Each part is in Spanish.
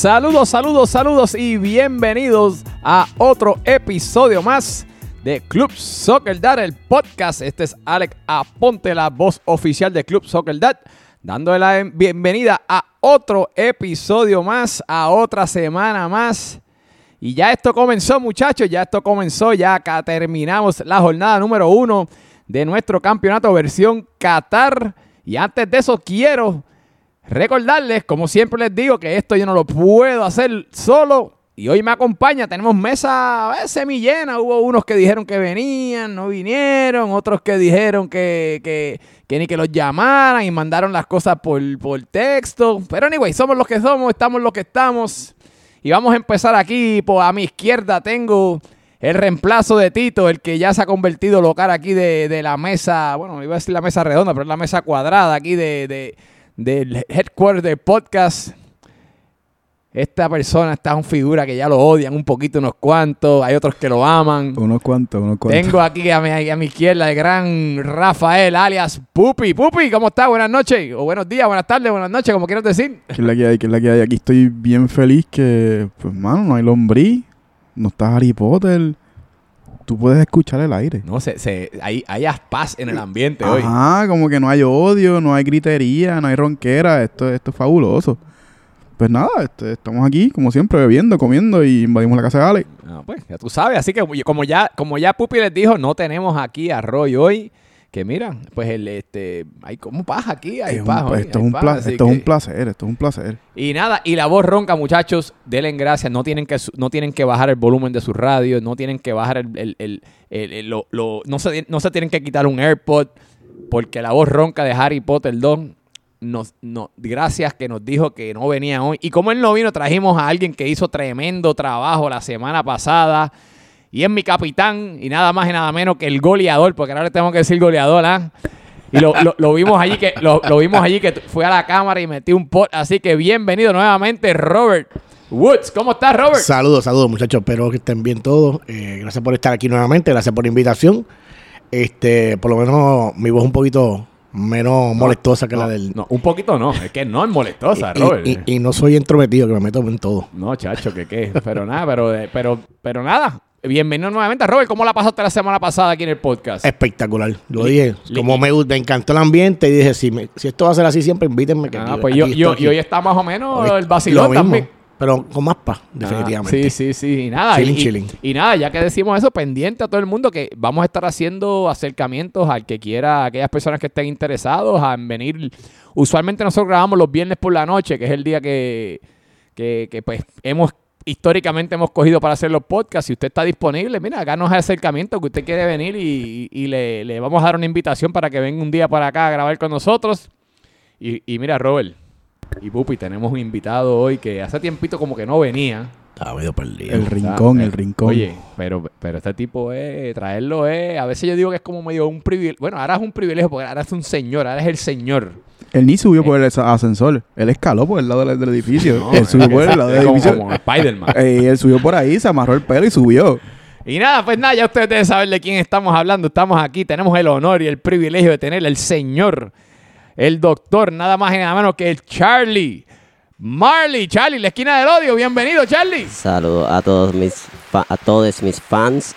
Saludos, saludos, saludos y bienvenidos a otro episodio más de Club Soccer Dad, el podcast. Este es Alex Aponte, la voz oficial de Club Soccer Dad, dándole la bienvenida a otro episodio más, a otra semana más. Y ya esto comenzó, muchachos, ya esto comenzó, ya acá terminamos la jornada número uno de nuestro campeonato versión Qatar. Y antes de eso quiero recordarles, como siempre les digo, que esto yo no lo puedo hacer solo. Y hoy me acompaña, tenemos mesa eh, semillena. Hubo unos que dijeron que venían, no vinieron, otros que dijeron que, que, ni que los llamaran y mandaron las cosas por, por texto. Pero anyway, somos los que somos, estamos los que estamos. Y vamos a empezar aquí. Pues a mi izquierda tengo el reemplazo de Tito, el que ya se ha convertido local aquí de, de la mesa, bueno, iba a decir la mesa redonda, pero es la mesa cuadrada aquí de del headquarter del podcast. Esta persona está un figura que ya lo odian un poquito unos cuantos, hay otros que lo aman. Unos cuantos, unos cuantos. Tengo aquí a mi, a mi izquierda el gran Rafael, alias Pupi. Pupi, ¿cómo estás? Buenas noches, o buenos días, buenas tardes, buenas noches, como quieras decir. ¿Qué es la que hay? ¿Qué es la que hay? Aquí estoy bien feliz que, pues, mano, no hay lombriz, no está Harry Potter. Tú puedes escuchar el aire. No sé, se, hay, hay paz en el ambiente hoy. Ajá, como que no hay odio, no hay gritería, no hay ronquera. Esto, esto es fabuloso. Pues nada, este, estamos aquí, como siempre, bebiendo, comiendo y invadimos la casa de Ale. Ah, pues, ya tú sabes. Así que como ya, como ya Pupi les dijo, no tenemos aquí a Roy hoy. Que mira, pues el este hay como paja aquí, hay Es paja hoy, esto hay es un paja, pla- así esto es un placer, esto es un placer. Y nada, y la voz ronca, muchachos, denle gracias. No tienen que no tienen que bajar el volumen de su radio, no tienen que bajar el, el- el- el- el- lo- lo- no, se, no se tienen que quitar un AirPod, porque la voz ronca de Harry Potter 2 nos, no, gracias que nos dijo que no venía hoy. Y como él no vino, trajimos a alguien que hizo tremendo trabajo la semana pasada. Y es mi capitán, y nada más y nada menos que el goleador, porque ahora le tengo que decir goleador, ¿ah? Y lo, lo- lo vimos allí que lo, lo vimos allí que fue a la cámara y metió un pot. Así que bienvenido nuevamente, Robert Woods. ¿Cómo estás, Robert? Saludos, saludos muchachos, espero que estén bien todos. Eh, gracias por estar aquí nuevamente, gracias por la invitación. Este, por lo menos mi voz un poquito menos molestosa que No, la del. No, un poquito no, es que no es molestosa, y, Robert. y- y no soy entrometido, que me meto en todo. No, chacho, que qué. Pero nada, pero, eh, pero, pero nada. Bienvenido nuevamente, Robert. ¿Cómo la pasaste la semana pasada aquí en el podcast? Espectacular. Lo dije, como me, me encantó el ambiente y dije, si, me- si esto va a ser así siempre, invítenme. Que Ah, pues yo, yo, y hoy está más o menos Hoy- el vacilón también. Pero con más paz, Ah, definitivamente. sí, sí, sí. Y nada. Chilling, y, chilling. y nada, ya que decimos eso, pendiente a todo el mundo que vamos a estar haciendo acercamientos al que quiera, a aquellas personas que estén interesados a venir. Usualmente nosotros grabamos los viernes por la noche, que es el día que, que, que, pues hemos históricamente hemos cogido para hacer los podcasts. Si usted está disponible, mira, acá nos acercamiento que usted quiere venir y, y le, le vamos a dar una invitación para que venga un día para acá a grabar con nosotros. Y, y mira, Robert y Pupi, tenemos un invitado hoy que hace tiempito como que no venía. Estaba medio perdido. El rincón, el eh, rincón. Oye, pero, pero este tipo es, traerlo es, a veces yo digo que es como medio un privilegio. Bueno, ahora es un privilegio porque ahora es un señor, ahora es el señor. Él ni subió por el asa- ascensor. Él escaló por el lado del, del edificio. No, él subió por el lado del como, edificio. como Spider-Man. Eh, él subió por ahí, se amarró el pelo y subió. Y nada, pues nada, ya ustedes deben saber de quién estamos hablando. Estamos aquí, tenemos el honor y el privilegio de tener el señor, el doctor, nada más y nada menos que el Charlie. Marley, Charlie, la esquina del odio. Bienvenido, Charlie. Saludos a todos mis fa- a todos mis fans.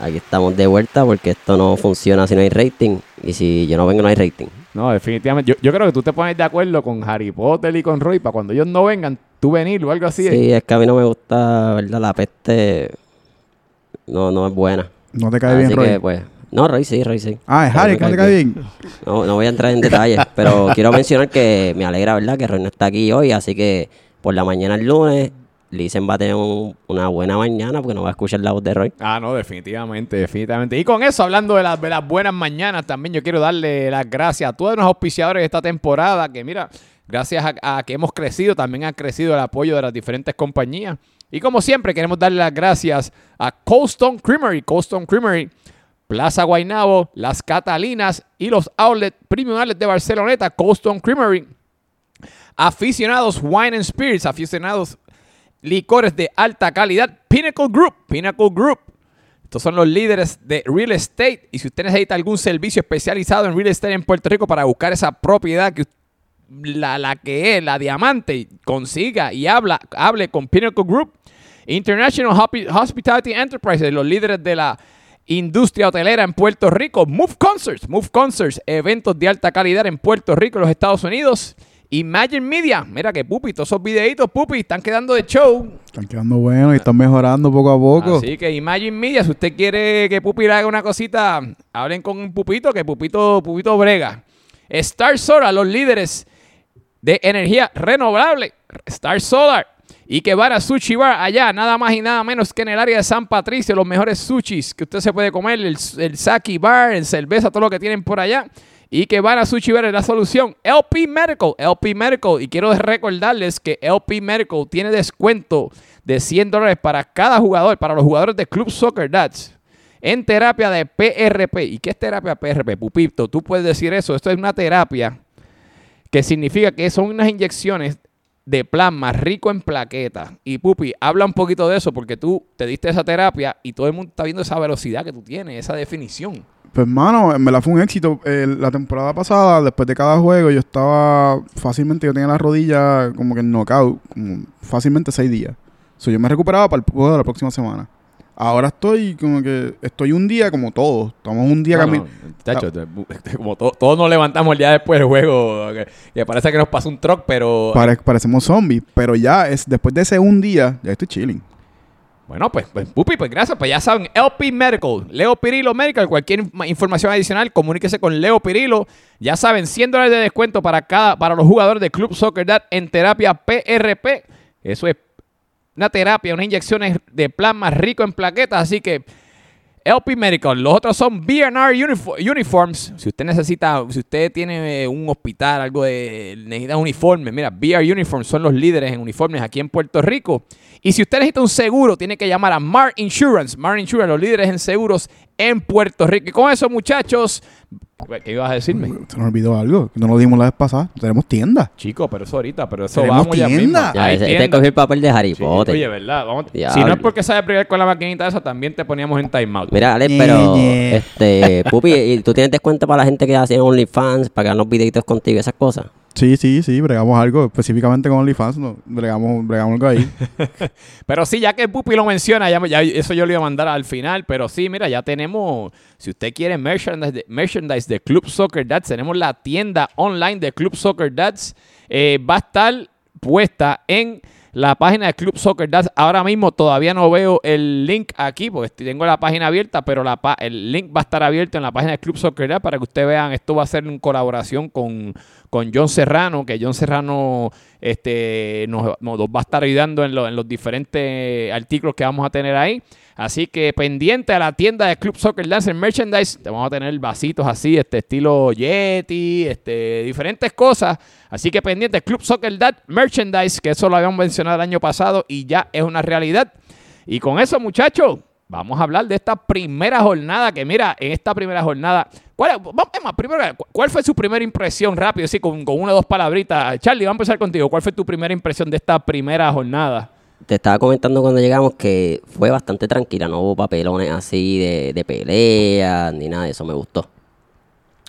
Aquí estamos de vuelta porque esto no funciona si no hay rating. Y si yo no vengo no hay rating. No, definitivamente. Yo, yo creo que tú te pones de acuerdo con Harry Potter y con Roy para cuando ellos no vengan, tú venir o algo así. Sí, es que a mí no me gusta, ¿verdad? La peste no, no es buena. No te cae Así bien, que Roy. pues. No, Roy sí, Roy sí. Ah, es Harry, que no te cae cae bien. No, no voy a entrar en detalles, pero quiero mencionar que me alegra, ¿verdad? Que Roy no está aquí hoy, así que por la mañana el lunes, Lisen va a tener un- una buena mañana porque no va a escuchar la voz de Roy. Ah, no, definitivamente, definitivamente. Y con eso, hablando de las, de las buenas mañanas, también yo quiero darle las gracias a todos los auspiciadores de esta temporada, que mira, gracias a, que hemos crecido, también ha crecido el apoyo de las diferentes compañías. Y como siempre, queremos darle las gracias a Cold Stone Creamery, Cold Stone Creamery, Plaza Guaynabo, Las Catalinas y los outlets premium outlets de Barceloneta, Cold Stone Creamery. Aficionados Wine and Spirits, aficionados licores de alta calidad, Pinnacle Group, Pinnacle Group. Estos son los líderes de real estate. Y si usted necesita algún servicio especializado en real estate en Puerto Rico para buscar esa propiedad que la, la que es, la diamante, consiga y habla, hable con Pinnacle Group, International Hospi- Hospitality Enterprises, los líderes de la industria hotelera en Puerto Rico, Move Concerts, Move Concerts, eventos de alta calidad en Puerto Rico, los Estados Unidos. Imagine Media, mira que Pupi, todos esos videitos, Pupi, están quedando de show. Están quedando buenos y están mejorando poco a poco. Así que Imagine Media, si usted quiere que Pupi le haga una cosita, hablen con Pupito, que Pupito, Pupito brega. Star Solar, los líderes de energía renovable. Star Solar. Y que van a Sushi Bar allá, nada más y nada menos que en el área de San Patricio, los mejores sushis que usted se puede comer, el, el Saki Bar, el cerveza, todo lo que tienen por allá. Y que van a Sushi Bar es la solución. LP Medical, LP Medical. Y quiero recordarles que LP Medical tiene descuento de 100 dólares para cada jugador, para los jugadores de Club Soccer Dads. En terapia de PRP. ¿Y qué es terapia PRP? Pupito, tú puedes decir eso. Esto es una terapia que significa que son unas inyecciones de plasma rico en plaquetas. Y Pupi, habla un poquito de eso porque tú te diste esa terapia y todo el mundo está viendo esa velocidad que tú tienes, esa definición. Pues, mano, en verdad fue un éxito. Eh, la temporada pasada, después de cada juego, yo estaba fácilmente, yo tenía la rodilla como que en knockout, como fácilmente seis días. So, yo me recuperaba para el juego de la próxima semana. Ahora estoy como que, estoy un día como todos. Estamos un día No, como to- todos nos levantamos el día después del juego, que, que parece que nos pasó un truck, pero Pare- parecemos zombies. Pero ya, es después de ese un día, ya estoy chilling. Bueno, pues, pues, Pupi, pues gracias. Pues ya saben, LP Medical, Leo Pirilo Medical. Cualquier ma- información adicional, comuníquese con Leo Pirilo. Ya saben, 100 dólares de descuento para cada para los jugadores de Club Soccer Dad en terapia PRP. Eso es una terapia, unas inyecciones de plasma rico en plaquetas. Así que LP Medical. Los otros son BNR Unifo- Uniforms. Si usted necesita, si usted tiene eh, un hospital, algo de. necesita uniformes, mira, BR Uniforms son los líderes en uniformes aquí en Puerto Rico. Y si usted necesita un seguro, tiene que llamar a Mar Insurance. Mar Insurance, los líderes en seguros en Puerto Rico. Y con eso, muchachos, ¿qué ibas a decirme? Se nos olvidó algo, no lo dimos la vez pasada. Tenemos tienda. Chico, pero eso ahorita, pero eso Tenemos vamos ya tienda. mismo. Ya, tienda. este cogió el papel de Harry Sí, Potter. Oye, ¿verdad? Vamos- si no es porque sabe bregar con la maquinita esa, también te poníamos en timeout. Mira, Alex, Ñe, pero, este, Pupi, ¿y tú tienes descuento para la gente que hace OnlyFans, para que hagan los videitos contigo y esas cosas? Sí, sí, sí, bregamos algo. Específicamente con OnlyFans, no, bregamos, bregamos algo ahí. Pero sí, ya que Pupi lo menciona, ya, ya eso yo lo iba a mandar al final. Pero sí, mira, ya tenemos, si usted quiere merchandise de, merchandise de Club Soccer Dads, tenemos la tienda online de Club Soccer Dads. Eh, va a estar puesta en la página de Club Soccer Dads. Ahora mismo todavía no veo el link aquí, porque tengo la página abierta, pero la el link va a estar abierto en la página de Club Soccer Dads para que ustedes vean. Esto va a ser en colaboración con, con John Serrano, que John Serrano este, nos, va a estar ayudando en, lo- en los diferentes artículos que vamos a tener ahí. Así que pendiente a la tienda de Club Soccer Dance en Merchandise, te vamos a tener vasitos así, este estilo Yeti, este, diferentes cosas. Así que pendiente Club Soccer Dance Merchandise, que eso lo habíamos mencionado el año pasado y ya es una realidad. Y con eso, muchachos, vamos a hablar de esta primera jornada. Que mira, en esta primera jornada, ¿cuál, vamos, es más, primero, ¿cu- ¿cuál fue su primera impresión rápido, así con, con una o dos palabritas? Charlie, vamos a empezar contigo. ¿Cuál fue tu primera impresión de esta primera jornada? Te estaba comentando cuando llegamos que fue bastante tranquila, no hubo papelones así de, de peleas ni nada de eso, me gustó.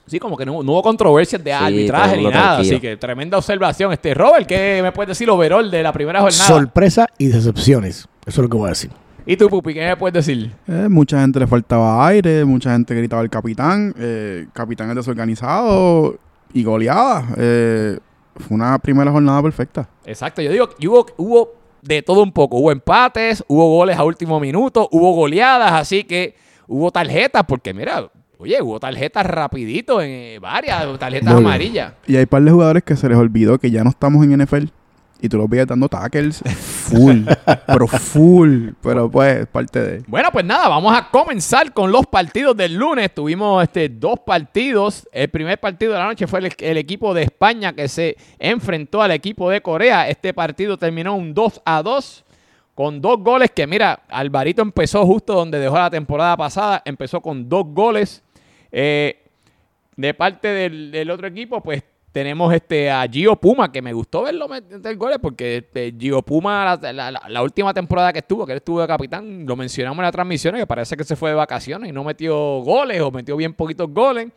Sí, como que no, no hubo controversias de Sí, arbitraje ni nada. tranquilo. Así que tremenda observación. Este Robert, ¿qué me puedes decir overall de la primera jornada? Sorpresa y decepciones. Eso es lo que voy a decir. ¿Y tú, Pupi, qué me puedes decir? Eh, mucha gente le faltaba aire, mucha gente gritaba al capitán. Eh, capitán es desorganizado y goleada. Eh, fue una primera jornada perfecta. Exacto, yo digo que hubo, hubo de todo un poco. Hubo empates, hubo goles a último minuto, hubo goleadas, así que hubo tarjetas, porque mira, oye, hubo tarjetas rapidito, en eh, varias tarjetas Muy bien. amarillas. Y hay un par de jugadores que se les olvidó que ya no estamos en NFL. Y tú los veías dando tackles full. pero full. Pero pues, parte de. Bueno, pues nada, vamos a comenzar con los partidos del lunes. Tuvimos este, dos partidos. El primer partido de la noche fue el, el equipo de España que se enfrentó al equipo de Corea. Este partido terminó un 2 a 2 con dos goles que, mira, Alvarito empezó justo donde dejó la temporada pasada. Empezó con dos goles. Eh, de parte del, del otro equipo, pues tenemos este a Gio Puma, que me gustó verlo meter goles, porque este, Gio Puma, la, última temporada que estuvo, que él estuvo de capitán, lo mencionamos en las transmisiones, que parece que se fue de vacaciones y no metió goles o metió bien poquitos goles.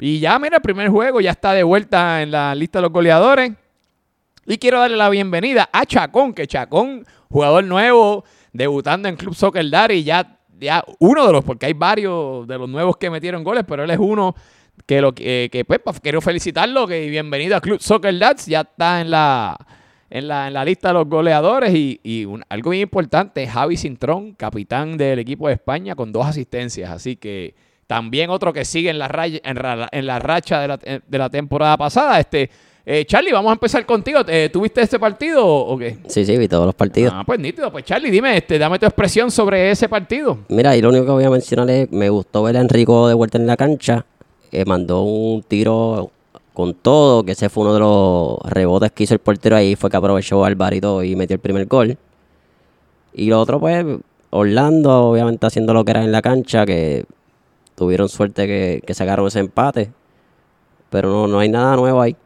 Y ya, mira, el primer juego ya está de vuelta en la lista de los goleadores. Y quiero darle la bienvenida a Chacón, que Chacón, jugador nuevo, debutando en Club Soccer Daddy, ya, ya uno de los, porque hay varios de los nuevos que metieron goles, pero él es uno que, lo, que, que, pues, quiero felicitarlo, que bienvenido a Club Soccer Dads, ya está en la, en la, en la lista de los goleadores y, y un- algo bien importante, Javi Cintrón, capitán del equipo de España con dos asistencias, así que también otro que sigue en la, raya- en ra- en la racha de la, de la temporada pasada. Este, eh, Charlie, vamos a empezar contigo. Eh, ¿Tuviste este partido o o qué? Sí, sí, vi todos los partidos. Ah, pues nítido. Pues Charlie, dime, este, dame tu expresión sobre ese partido. Mira, y lo único que voy a mencionar es, me gustó ver a Enrico de vuelta en la cancha. Que mandó un tiro con todo, que ese fue uno de los rebotes que hizo el portero ahí, fue que aprovechó Alvarito y metió el primer gol. Y lo otro, pues, Orlando, obviamente haciendo lo que era en la cancha, que tuvieron suerte que, que sacaron ese empate. Pero no, no hay nada nuevo ahí.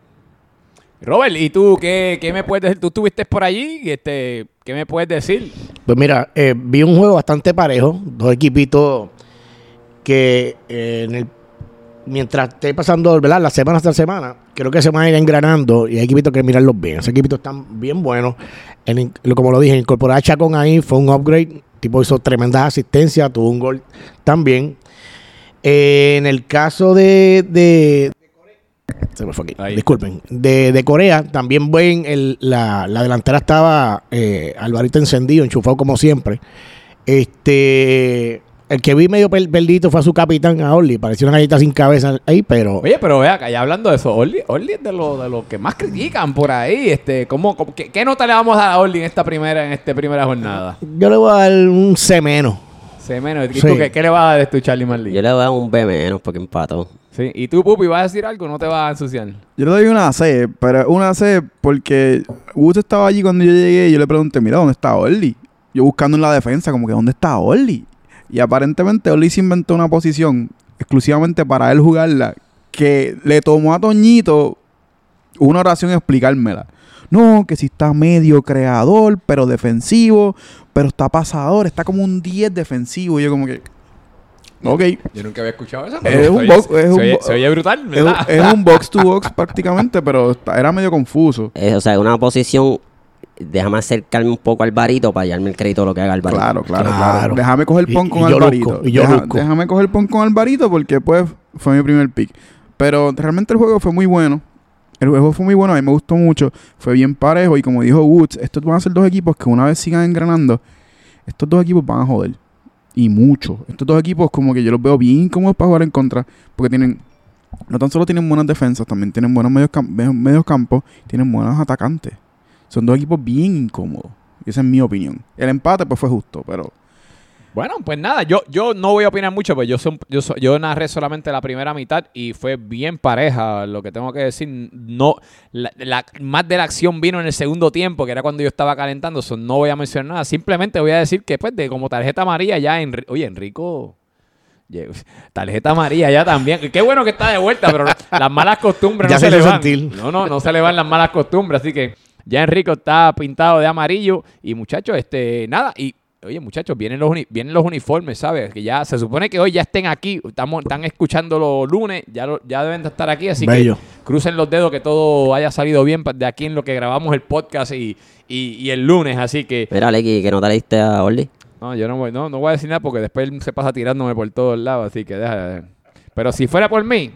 Robert, ¿y tú qué, qué me puedes decir? ¿Tú estuviste por allí? Este, ¿Qué me puedes decir? Pues mira, eh, vi un juego bastante parejo, dos equipitos que eh, en el, mientras esté pasando ¿verdad? la semana tras semana, creo que se van a ir engranando y hay equipitos que mirarlos bien. Esos equipitos están bien buenos. Lo- como lo dije, incorporar a Chacón ahí fue un upgrade. Tipo hizo tremenda asistencia, tuvo un gol también. Eh, en el caso de, de- se me fue aquí. Ahí. Disculpen. De, de Corea, también buen. El, la, la delantera estaba eh, Alvarito encendido, enchufado como siempre. Este. El que vi medio per- perdido fue a su capitán, a Orly. Pareció una galleta sin cabeza ahí, pero. Oye, pero vea, acá ya hablando de eso, Orly, Orly es de lo, de lo que más critican por ahí. Este, ¿cómo, cómo- qué, qué nota le vamos a dar a Orly en esta primera, en esta primera jornada? Yo le voy a dar un C menos. C menos. ¿Y Sí. tú qué, qué le vas a dar tú, Charlie Marley? Yo le voy a dar un B menos porque empató. Sí. ¿Y tú, Pupi, vas a decir algo? ¿No te vas a ensuciar? Yo le doy una C, pero una C porque Woods estaba allí cuando yo llegué y yo le pregunté, mira, ¿dónde está Orly? Yo buscando en la defensa, como que ¿dónde está Orly? Y aparentemente Orly se inventó una posición exclusivamente para él jugarla que le tomó a Toñito una oración explicármela. No, que si está medio creador, pero defensivo, pero está pasador, está como un 10 defensivo. Y yo como que... Ok, Yo nunca había escuchado eso. Es un box- es se, un oye, bo- se oye brutal, es, un- ¿verdad? es un box to box prácticamente, pero está- era medio confuso. Eh, o sea, una posición. Déjame acercarme un poco al Alvarito para hallarme el crédito de lo que haga Alvarito. Claro, claro, Claro. claro. Déjame coger pon con y Alvarito. y yo Deja- déjame coger pon con Alvarito porque pues fue mi primer pick. Pero realmente el juego fue muy bueno. El juego fue muy bueno, a mí me gustó mucho. Fue bien parejo y como dijo Woods, estos van a ser dos equipos que una vez sigan engranando, estos dos equipos van a joder. Y mucho. Estos dos equipos como que yo los veo bien incómodos para jugar en contra porque tienen... No tan solo tienen buenas defensas, también tienen buenos medios, cam- medios- medios campos, tienen buenos atacantes. Son dos equipos bien incómodos. Y esa es mi opinión. El empate pues fue justo, pero... Bueno, pues nada, yo, yo no voy a opinar mucho, pues yo, son, yo, yo narré solamente la primera mitad y fue bien pareja, lo que tengo que decir. No, la, la- más de la acción vino en el segundo tiempo, que era cuando yo estaba calentando, so no voy a mencionar nada. Simplemente voy a decir que, pues, de como tarjeta amarilla ya, Enri- oye, Enrico, tarjeta amarilla ya también. Qué bueno que está de vuelta, pero las malas costumbres Ya no se se, le van. sentir. No, no, no se le van las malas costumbres, así que ya Enrico está pintado de amarillo y muchachos, este, nada, y oye muchachos, vienen los, uni- vienen los uniformes, ¿sabes? Que ya se supone que hoy ya estén aquí, estamos, están escuchando los lunes, ya, lo- ya deben de estar aquí, así Bello. que crucen los dedos que todo haya salido bien de aquí en lo que grabamos el podcast y, y- y el lunes, así que Mira, Lecky, que no te le diste a Orly. no, yo no voy, no, no voy a decir nada porque después él se pasa tirándome por todos lados, así que deja. Pero si fuera por mí,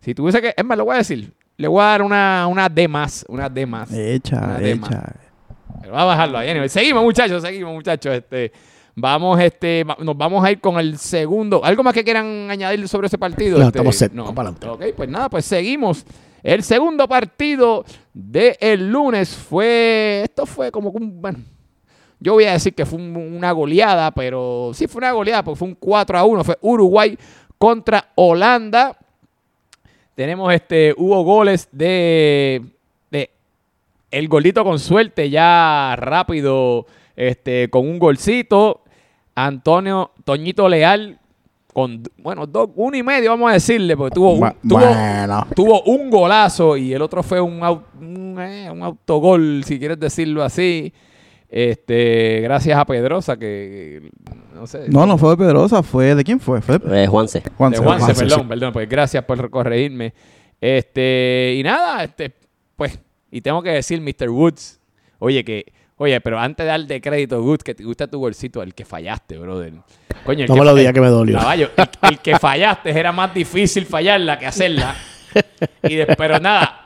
si tuviese que, es más, lo voy a decir, le voy a dar una, una D más, una D más. Echa, Una D más. echa. Pero va a bajarlo ahí. anyway. Seguimos, muchachos, seguimos, muchachos. Este, vamos, este, nos vamos a ir con el segundo. ¿Algo más que quieran añadir sobre ese partido? No, Este, estamos set. Vamos para adelante. Ok, pues nada, pues seguimos. El segundo partido del lunes fue. Esto fue como un. Bueno, yo voy a decir que fue un- una goleada, pero sí fue una goleada porque fue un 4 a 1. Fue Uruguay contra Holanda. Tenemos este, hubo goles de, de el golito con suerte, ya rápido, este, con un golcito. Antonio Toñito Leal con, bueno, dos, uno y medio, vamos a decirle, porque tuvo, un- tuvo, un golazo y el otro fue un, un, eh, un autogol, si quieres decirlo así. Este, gracias a Pedrosa que no sé. No, no fue de Pedrosa, fue de quién fue? Fue de Eh, Juanse. Juanse. de Juanse, Juanse, perdón, sí. perdón, pues gracias por corregirme. Este, y nada, este, pues, y tengo que decir, Mr. Woods, oye, que, oye, pero antes de darle crédito, Woods, que te gusta tu bolsito, el que fallaste, brother. Coño, el No que me lo fa- digas que me dolió. Caballo, el, el que fallaste era más difícil fallarla que hacerla. Y de- pero nada,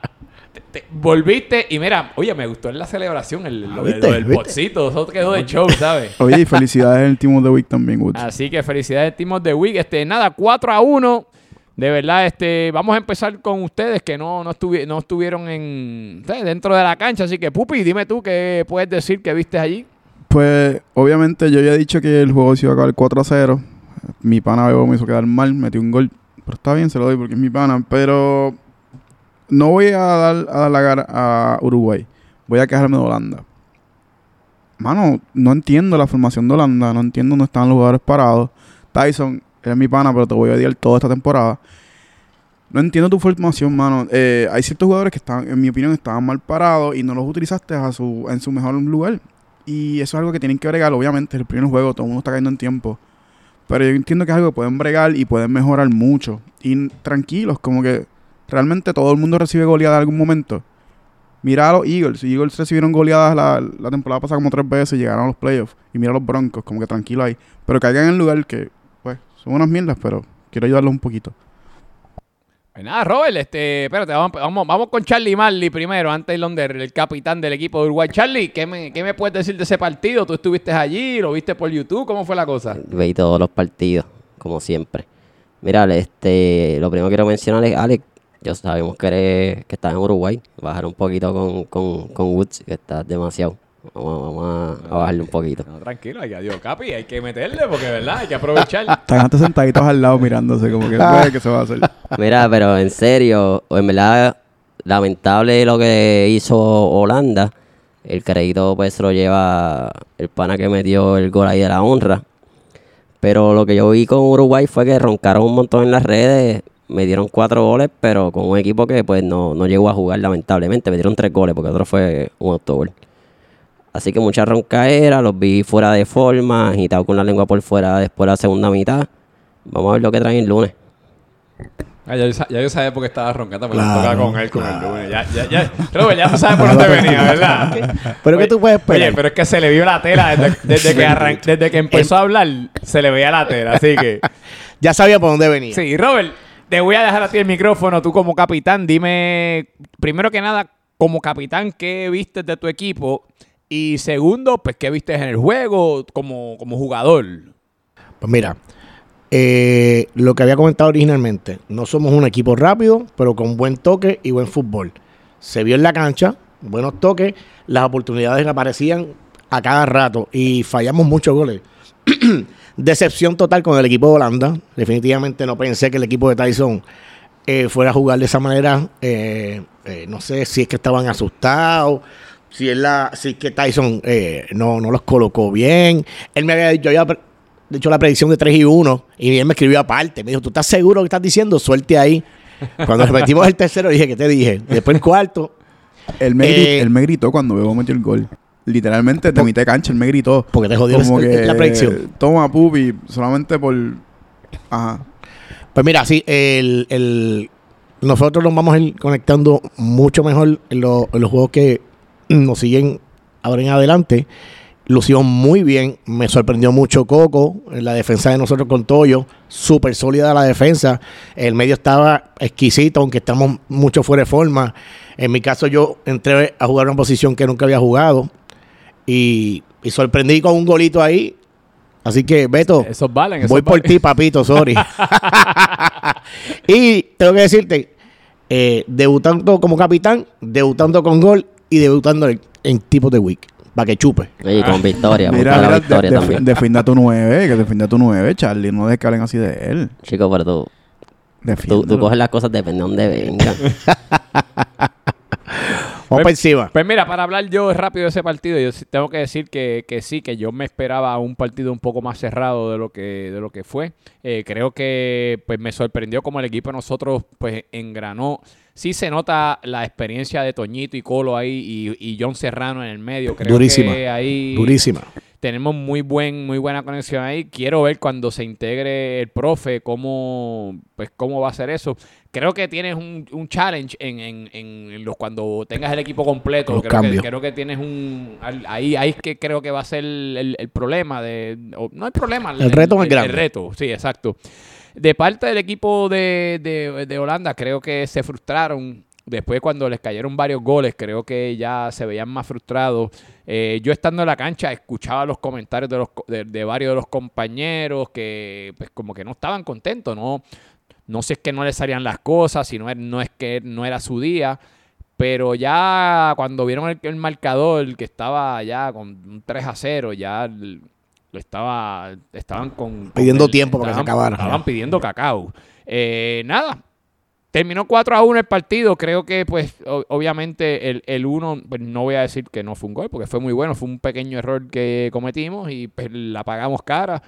te- te- volviste y mira, oye, me gustó en la celebración el, lo, ¿viste? lo del ¿viste? botcito, eso quedó de show, ¿sabes? Oye, y felicidades en el Team of the Week también, Woods. Así que felicidades, Timos de Week. Este, nada, 4 a 1. De verdad, este, vamos a empezar con ustedes que no, no, estuvi- no estuvieron en, ¿sabes? dentro de la cancha. Así que, Pupi, dime tú qué puedes decir que viste allí. Pues, obviamente, yo ya he dicho que el juego se iba a acabar 4 a 0. Mi pana Bebo me hizo quedar mal, metió un gol. Pero está bien, se lo doy porque es mi pana. Pero no voy a dar a halagar a Uruguay. Voy a quejarme de Holanda. Mano, no entiendo la formación de Holanda. No entiendo dónde están los jugadores parados. Tyson, eres mi pana, pero te voy a odiar toda esta temporada. No entiendo tu formación, mano. Eh, hay ciertos jugadores que están, en mi opinión, estaban mal parados y no los utilizaste a su, en su mejor lugar. Y eso es algo que tienen que bregar, obviamente. El primer juego, todo el mundo está cayendo en tiempo. Pero yo entiendo que es algo que pueden bregar y pueden mejorar mucho. Y tranquilos, como que realmente todo el mundo recibe goleadas en algún momento. Mira a los Eagles. Eagles recibieron goleadas la, la temporada pasada como tres veces, llegaron a los playoffs. Y mira a los Broncos, como que tranquilo ahí. Pero caigan en el lugar que, pues, son unas mierdas, pero quiero ayudarlos un poquito. Pues nada, Robert, este, espérate, vamos, vamos, vamos con Charlie Marley primero, antes de Londer, el capitán del equipo de Uruguay. Charlie, ¿qué me, ¿qué me puedes decir de ese partido? ¿Tú estuviste allí? ¿Lo viste por YouTube? ¿Cómo fue la cosa? Veí todos los partidos, como siempre. Mira, este, lo primero que quiero mencionar es, Alex, yo sabemos que, eres, que estás en Uruguay. Bajar un poquito con, con, con Woods, que estás demasiado. Vamos, vamos a, a bajarle un poquito. No, tranquilo, hay adiós, Capi, hay que meterle porque, ¿verdad? Hay que aprovechar. Están antes sentaditos al lado mirándose, como que, pues, ¿qué se va a hacer? Mira, pero en serio, en verdad, lamentable lo que hizo Holanda. El crédito pues lo lleva el pana que metió el gol ahí de la honra. Pero lo que yo vi con Uruguay fue que roncaron un montón en las redes, me dieron cuatro goles, pero con un equipo que pues no, no llegó a jugar lamentablemente. Me dieron tres goles porque otro fue un autogol. Así que mucha roncaera, los vi fuera de forma, agitado con la lengua por fuera después de la segunda mitad. Vamos a ver lo que traen el lunes. Ah, ya, ya yo sabía por qué estaba roncando, me Claro, tocaba con él, con el lunes. Ya, ya, ya. Robert, ya tú sabes por dónde venía, ¿verdad? Pero Oye, ¿qué tú puedes esperar? Oye, pero es que se le vio la tela desde, desde que, arran- desde que empezó a hablar, se le veía la tela, así que... Ya sabía por dónde venía. Sí, Robert, te voy a dejar a ti el micrófono, tú como capitán, dime, primero que nada, como capitán, ¿qué viste de tu equipo? Y segundo, pues, ¿qué viste en el juego como, como jugador? Pues mira, eh, lo que había comentado originalmente, no somos un equipo rápido, pero con buen toque y buen fútbol. Se vio en la cancha, buenos toques, las oportunidades aparecían a cada rato y fallamos muchos goles. Decepción total con el equipo de Holanda. Definitivamente no pensé que el equipo de Tyson eh, fuera a jugar de esa manera. Eh, eh, no sé si es que estaban asustados, si es, la, si es que Tyson no, no los colocó bien. Él me había dicho, yo había dicho la predicción de 3 y 1 y él me escribió aparte. Me dijo, ¿tú estás seguro que estás diciendo? Suelte ahí. Cuando repetimos el tercero, dije, ¿qué te dije? Después el cuarto, Él me, gri- Eh, él me gritó cuando Bebo metió el gol. Literalmente, de mitad de cancha, él me gritó. porque te jodió Como el- que, la predicción. Toma, pupi, solamente por... Ajá. Pues mira, sí, el, el- nosotros nos vamos a ir conectando mucho mejor en, lo- en los juegos que nos siguen ahora en adelante. Lucimos muy bien. Me sorprendió mucho Coco en la defensa de nosotros con Toyo. Súper sólida la defensa. El medio estaba exquisito, aunque estamos mucho fuera de forma. En mi caso, yo entré a jugar una posición que nunca había jugado. Y, y sorprendí con un golito ahí. Así que, Beto, Esos valen, esos Voy por valen. ti, papito, sorry. y tengo que decirte, eh, debutando como capitán, debutando con gol y debutando en, en tipo de week. Para que chupe. Y con victoria, Mira, la victoria de- de- también. defiende a tu 9, que defiende a tu 9, Charlie. No hablen así de él. Chico, pero tú, tú, tú coges las cosas depende de dónde vengan. Vamos encima. Pues mira, para hablar yo rápido de ese partido, yo tengo que decir que, que sí, que yo me esperaba un partido un poco más cerrado de lo que, de lo que fue. Eh, creo que pues me sorprendió como el equipo de nosotros pues engranó sí se nota la experiencia de Toñito y Colo ahí y, y John Serrano en el medio. Creo Durísima, que ahí Durísima. tenemos muy buen muy buena conexión ahí. Quiero ver cuando se integre el profe cómo pues cómo va a ser eso. Creo que tienes un, un challenge en, en, en los cuando tengas el equipo completo. Los creo, que, creo que tienes un ahí ahí es que creo que va a ser el, el problema de o no el problema, El reto más grande. El reto, sí, exacto. De parte del equipo de, de- de Holanda, creo que se frustraron. Después, cuando les cayeron varios goles, creo que ya se veían más frustrados. Eh, yo estando en la cancha, escuchaba los comentarios de, los, de, de varios de los compañeros que, pues, como que no estaban contentos. No, no sé si es que no les salían las cosas, si no es, no es que no era su día. Pero ya cuando vieron el, el marcador, que estaba ya con un 3 a 0, ya estaba, estaban con... con Pidiendo el- tiempo para que se acabara. Estaban pidiendo cacao. Eh, nada, terminó 4 a 1 el partido. Creo que, pues, obviamente el, el 1, pues no voy a decir que no fue un gol, porque fue muy bueno. Fue un pequeño error que cometimos y pues, la pagamos cara.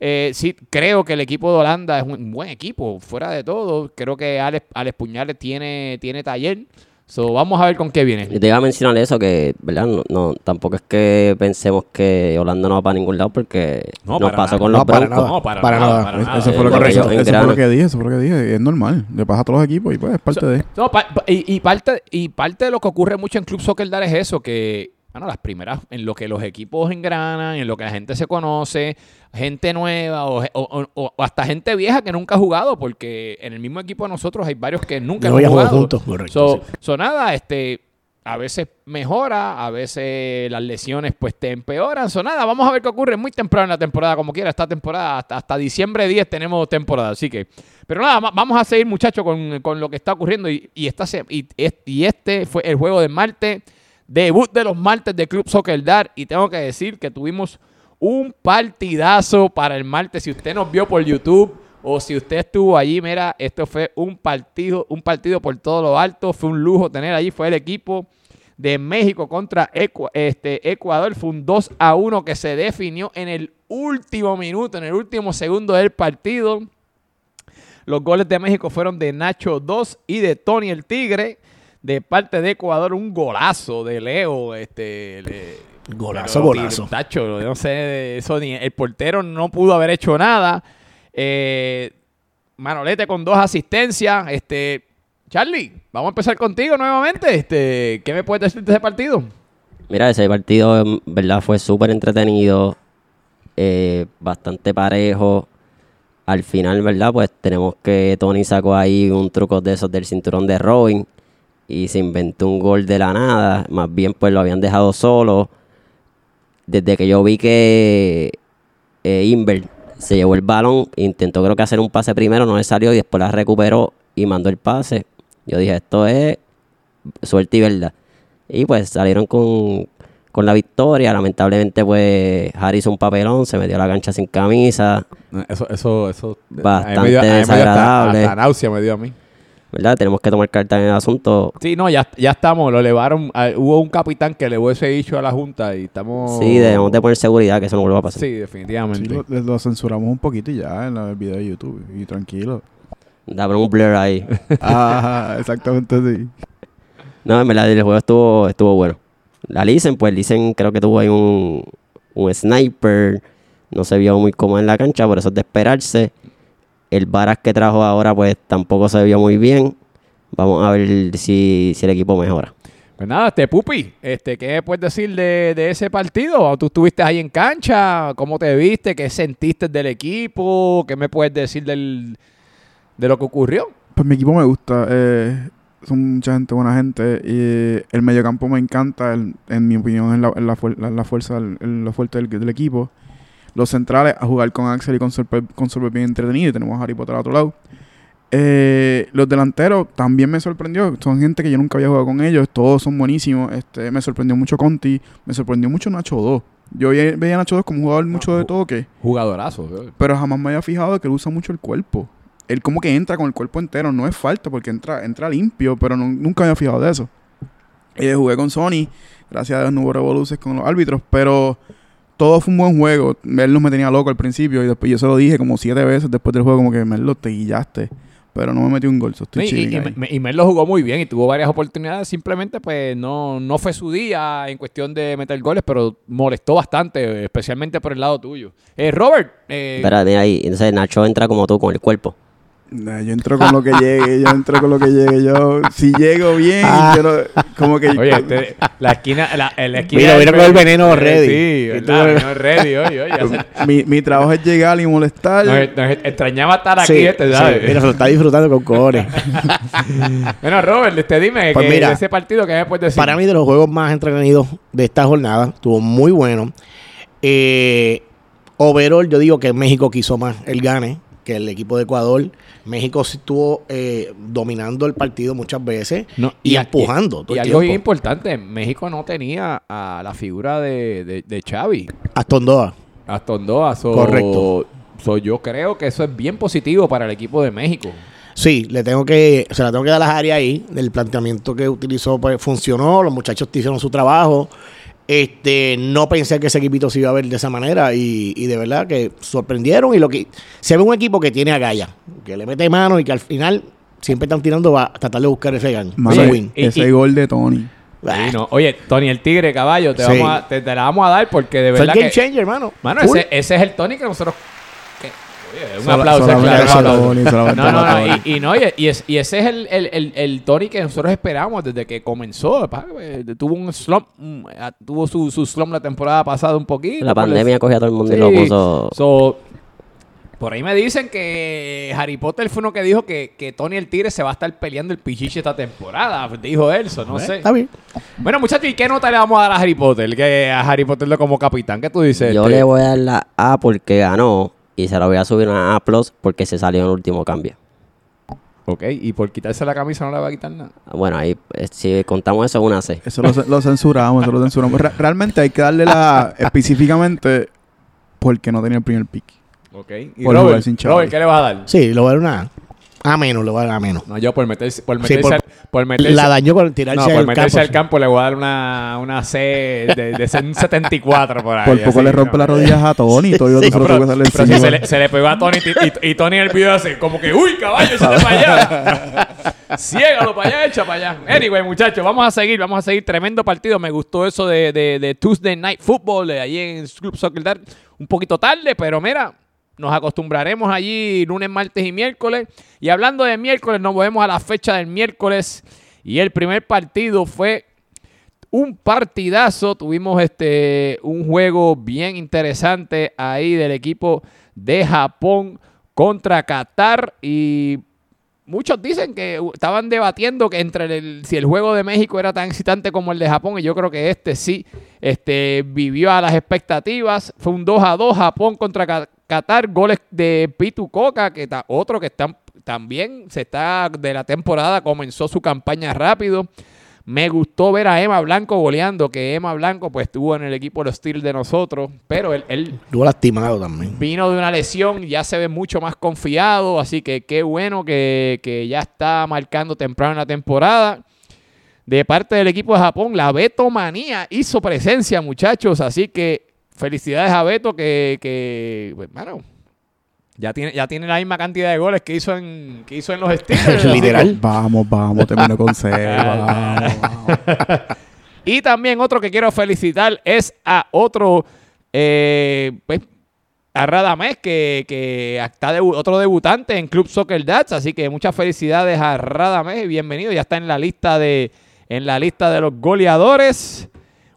Eh, sí, creo que el equipo de Holanda es un buen equipo, fuera de todo. Creo que Alex, Alex Puñales tiene, tiene taller. So, vamos a ver con qué viene. Y te iba a mencionar eso, que, ¿verdad? No, no, tampoco es que pensemos que Holanda no va para ningún lado, porque No, nos pasó nada. con No, los para Broncos. nada. No, para, Para nada, nada. para nada. Eso, fue lo, que, eso, eso fue lo que dije, eso fue lo que dije. Es normal. Le pasa a todos los equipos y pues es parte de. No, pa- pa- y, y parte, y parte de lo que ocurre mucho en Club Soccer Dar es eso, que bueno, las primeras, en lo que los equipos engranan, en lo que la gente se conoce, gente nueva o, o- o- o hasta gente vieja que nunca ha jugado, porque en el mismo equipo de nosotros hay varios que nunca No han jugado. juntos, correcto, So, so nada, este, a veces mejora, a veces las lesiones pues te empeoran. So nada, vamos a ver qué ocurre. Muy temprano en la temporada, como quiera, esta temporada, hasta, hasta diciembre 10 tenemos temporada, así que... Pero nada, va- vamos a seguir muchachos con, con lo que está ocurriendo y, y, esta, y, es- y este fue el juego de martes, debut de los martes de Club Soccer Dar y tengo que decir que tuvimos un partidazo para el martes. Si usted nos vio por YouTube o si usted estuvo allí, mira, esto fue un partido, un partido por todo lo alto. Fue un lujo tener allí. Fue el equipo de México contra este, Ecuador. Fue un 2 a 1 que se definió en el último minuto, en el último segundo del partido. Los goles de México fueron de Nacho 2 y de Tony el Tigre. De parte de Ecuador, un golazo de Leo. Este, le- Golazo, pero, golazo. Tacho, no sé, eso ni el portero no pudo haber hecho nada. Eh, Manolete con dos asistencias. Este, Charlie, vamos a empezar contigo nuevamente. Este, ¿qué me puedes decir de ese partido? Mira, ese partido, en verdad, fue súper entretenido, eh, bastante parejo. Al final, ¿verdad? Pues tenemos que Tony sacó ahí un truco de esos del cinturón de Robin y se inventó un gol de la nada. Más bien, pues lo habían dejado solo. Desde que yo vi que eh, Inver se llevó el balón, intentó creo que hacer un pase primero, no le salió y después la recuperó y mandó el pase. Yo dije, esto es suerte y verdad. Y pues salieron con, con la victoria. Lamentablemente, pues Harry hizo un papelón, se metió a la cancha sin camisa. Eso, eso, eso. Bastante desagradable. náusea me dio a mí. ¿Verdad? Tenemos que tomar carta en el asunto. Sí, no, ya, ya estamos, lo elevaron. hubo un capitán que elevó ese dicho a la Junta y estamos. Sí, debemos de poner seguridad que eso no vuelva a pasar. Sí, Sí, definitivamente. lo, lo censuramos un poquito y ya en la- el video de YouTube. Y tranquilo. Dame un blur ahí. Ajá, exactamente así. No, en verdad, el juego estuvo, estuvo bueno. La Lisen, pues Lisen creo que tuvo ahí un, un sniper. No se vio muy cómodo en la cancha, por eso es de esperarse. El Varas que trajo ahora, pues tampoco se vio muy bien. Vamos a ver si, si el equipo mejora. Pues nada, este Pupi, este, ¿qué me puedes decir de, de ese partido? ¿Tú estuviste ahí en cancha? ¿Cómo te viste? ¿Qué sentiste del equipo? ¿Qué me puedes decir del, de lo que ocurrió? Pues mi equipo me gusta. eh, son mucha gente, buena gente. Y el mediocampo me encanta. el- en mi opinión, es la, la, la- la fuerza, el- el- lo fuerte del, del equipo. Los centrales, a jugar con Axel y con Sorper, con Sorper bien entretenido. Y tenemos a Harry Potter al otro lado. Eh, los delanteros también me sorprendió. Son gente que yo nunca había jugado con ellos. Todos son buenísimos. Este, me sorprendió mucho Conti. Me sorprendió mucho Nacho 2. Yo veía, a Nacho 2 como un jugador mucho de toque. Jugadorazo. Pero jamás me había fijado que él usa mucho el cuerpo. Él como que entra con el cuerpo entero. No es falta porque entra, entra limpio, pero no- nunca me había fijado de eso. Eh, jugué con Sony. Gracias a Dios no hubo revoluciones con los árbitros. Pero todo fue un buen juego. Merlos me tenía loco al principio. Y después yo se lo dije como siete veces después del juego. Como que Merlos te guillaste. pero no me metió un gol. so estoy Y, y, y, jugó muy bien y tuvo varias oportunidades. Simplemente, pues, no, no fue su día en cuestión de meter goles, pero molestó bastante, especialmente por el lado tuyo. Eh, Robert, eh, ahí. Entonces Nacho entra como tú con el cuerpo. Nah, yo entro con lo que llegue, yo entro con lo que llegue. Yo, si llego bien, Ah. yo no- como que. oye, este- la esquina, la, la esquina del vino con el veneno ready. Sí, tú- veneno ready, oye, oye. ya se- mi, mi trabajo es llegar y molestar. Nos, nos extrañaba estar aquí, Sí, este, sí, ¿sabes? mira, se lo está disfrutando con cojones. Bueno, Robert, este, dime Pues que mira, de ese partido, ¿qué me puedes decir? Para mí, de los juegos más entretenidos de esta jornada, estuvo muy bueno. Eh, overall, yo digo que México quiso más el gane que el equipo de Ecuador. México estuvo eh, dominando el partido muchas veces No, y, empujando Y, todo el algo bien importante, México no tenía a la figura de, de, de Xavi, Astondoa. Aston Doa. so- Correcto. so yo creo que eso es bien positivo para el equipo de México. Sí, le tengo que, se la tengo que dar las áreas ahí. El planteamiento que utilizó pues, funcionó, los muchachos hicieron su trabajo. Este, no pensé que ese equipito se iba a ver de esa manera y, y de verdad que sorprendieron y lo que se ve un equipo que tiene agallas, que le mete mano y que al final siempre están tirando a tratar de buscar ese gan, ese y- y- gol de Tony. Sí, no. Oye, Tony el Tigre, caballo, te, Sí. vamos a, te, te la vamos a dar porque de Fue el verdad game que... changer, hermano. Mano, ese, ese es el Tony que nosotros... oye, un Sola- aplauso. solamente claro, solamente No, no, no. Y, y no, y, y es- y ese es el, el, el, el Tony que nosotros esperamos desde que comenzó. Eh, Tuvo un slump, mm, ah, tuvo su, su slump la temporada pasada un poquito. La pandemia cogió a todo el mundo y Sí. lo puso. So, por ahí me dicen que Harry Potter fue uno que dijo que, que Tony el Tigre se va a estar peleando el pichiche esta temporada. Dijo eso, no Eh, sé. Está bien. Bueno, muchachos, ¿y qué nota le vamos a dar a Harry Potter? Que a Harry Potter como capitán, ¿qué tú dices? Yo este? le voy a dar la A porque ganó y se la voy a subir una A plus porque se salió en el último cambio. Ok, y por quitarse la camisa no le va a quitar nada. Bueno, ahí eh, si contamos eso, una C. Eso lo, lo censuramos, eso lo censuramos. Re- realmente hay que darle la específicamente porque no tenía el primer pick. Ok, y Por Robert. Robert, ¿qué le vas a dar? Sí, lo voy a dar una A menos, lo voy a dar a menos. No, yo por meterse, por Sí, meterse, por- al, por meterse, La dañó con tirarse no, por al meterse campo. al campo le voy a dar una, una C de, de ser un 74 por ahí. Por poco así, le rompe no. las rodillas a Tony y todo Sí. se lo pero, pero si encima. se, le, se le pegó a Tony y, y, y Tony en el video hace como que, uy, caballo, échate para allá. Ciégalo para allá, echa para allá. Anyway, muchachos, vamos a seguir, vamos a seguir. Tremendo partido. Me gustó eso de, de, de Tuesday Night Football de allí en Club Soccer Dart. Un poquito tarde, pero mira, nos acostumbraremos allí lunes, martes y miércoles. Y hablando de miércoles, nos movemos a la fecha del miércoles. Y el primer partido fue un partidazo. Tuvimos este un juego bien interesante ahí del equipo de Japón contra Qatar y muchos dicen que estaban debatiendo que entre el, si el juego de México era tan excitante como el de Japón y yo creo que este sí este vivió a las expectativas. Fue un 2 a 2 Japón contra Qatar, goles de Pitu Coca, que está otro que está, también se está de la temporada comenzó su campaña rápido. Me gustó ver a Emma Blanco goleando, que Emma Blanco pues estuvo en el equipo de Steelers de nosotros, pero él, él Estuvo lastimado también. vino de una lesión, ya se ve mucho más confiado, así que qué bueno que, que ya está marcando temprano en la temporada. De parte del equipo de Japón, la Beto Manía hizo presencia, muchachos, así que felicidades a Beto que, que pues, mano, ya tiene, ya tiene la misma cantidad de goles que hizo en, que hizo en los Steelers. Literal. Vamos, vamos, termino con C. vamos, vamos. Y también otro que quiero felicitar es a otro, eh, pues, a Radamés, que, que está debu- otro debutante en Club Soccer Dats. Así que muchas felicidades a Radamés y bienvenido. Ya está en la lista de, en la lista de los goleadores.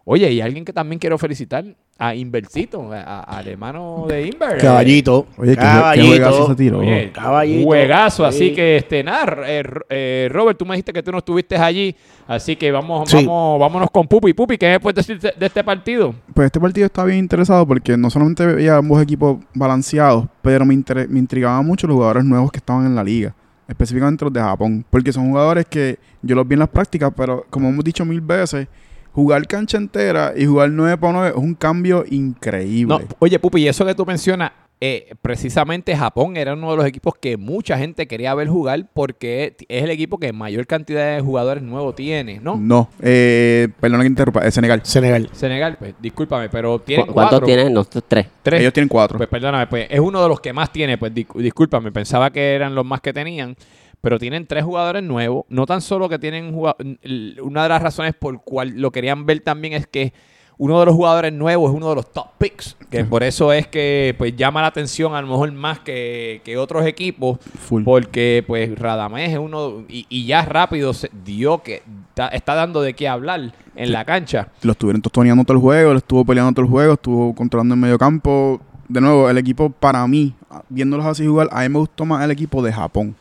Oye, y alguien que también quiero felicitar, a Inversito, a- a- al hermano de Inver. Caballito. Oye, qué, qué caballito. juegazo se tiró. Oye, Caballito. juegazo, así Sí. que este nada, eh, eh, Robert, tú me dijiste que tú no estuviste allí, así que vamos, Sí. vamos, vámonos con Pupi. Pupi, ¿qué me puedes decir de, este partido? Pues este partido está bien interesado porque no solamente veía ambos equipos balanceados, pero me, inter- me intrigaban mucho los jugadores nuevos que estaban en la liga, específicamente los de Japón, porque son jugadores que yo los vi en las prácticas, pero como hemos dicho mil veces, jugar cancha entera y jugar 9 para 9 es un cambio increíble. No, oye, Pupi, y eso que tú mencionas, eh, precisamente Japón era uno de los equipos que mucha gente quería ver jugar porque es el equipo que mayor cantidad de jugadores nuevos tiene, ¿no? No, eh, perdona que interrumpa, es Senegal. Senegal. Senegal, pues discúlpame, pero tienen ¿Cu- ¿Cuántos cuatro. tienen? No, tres. Tres. Ellos tienen cuatro. Pues perdóname, pues es uno de los que más tiene, pues dis- discúlpame, pensaba que eran los más que tenían. Pero tienen tres jugadores nuevos. No tan solo que tienen una de las razones por cual lo querían ver también es que uno de los jugadores nuevos es uno de los top picks, que por eso es que pues llama la atención a lo mejor más que, que otros equipos, Full. porque pues Radamés es uno y, y ya rápido se dio que está, está dando de qué hablar en la cancha. Lo estuvieron tostoneando todo el juego, lo estuvo peleando todo el juego, estuvo controlando el medio campo. De nuevo, el equipo para mí, viéndolos así jugar, a mí me gustó más el equipo de Japón.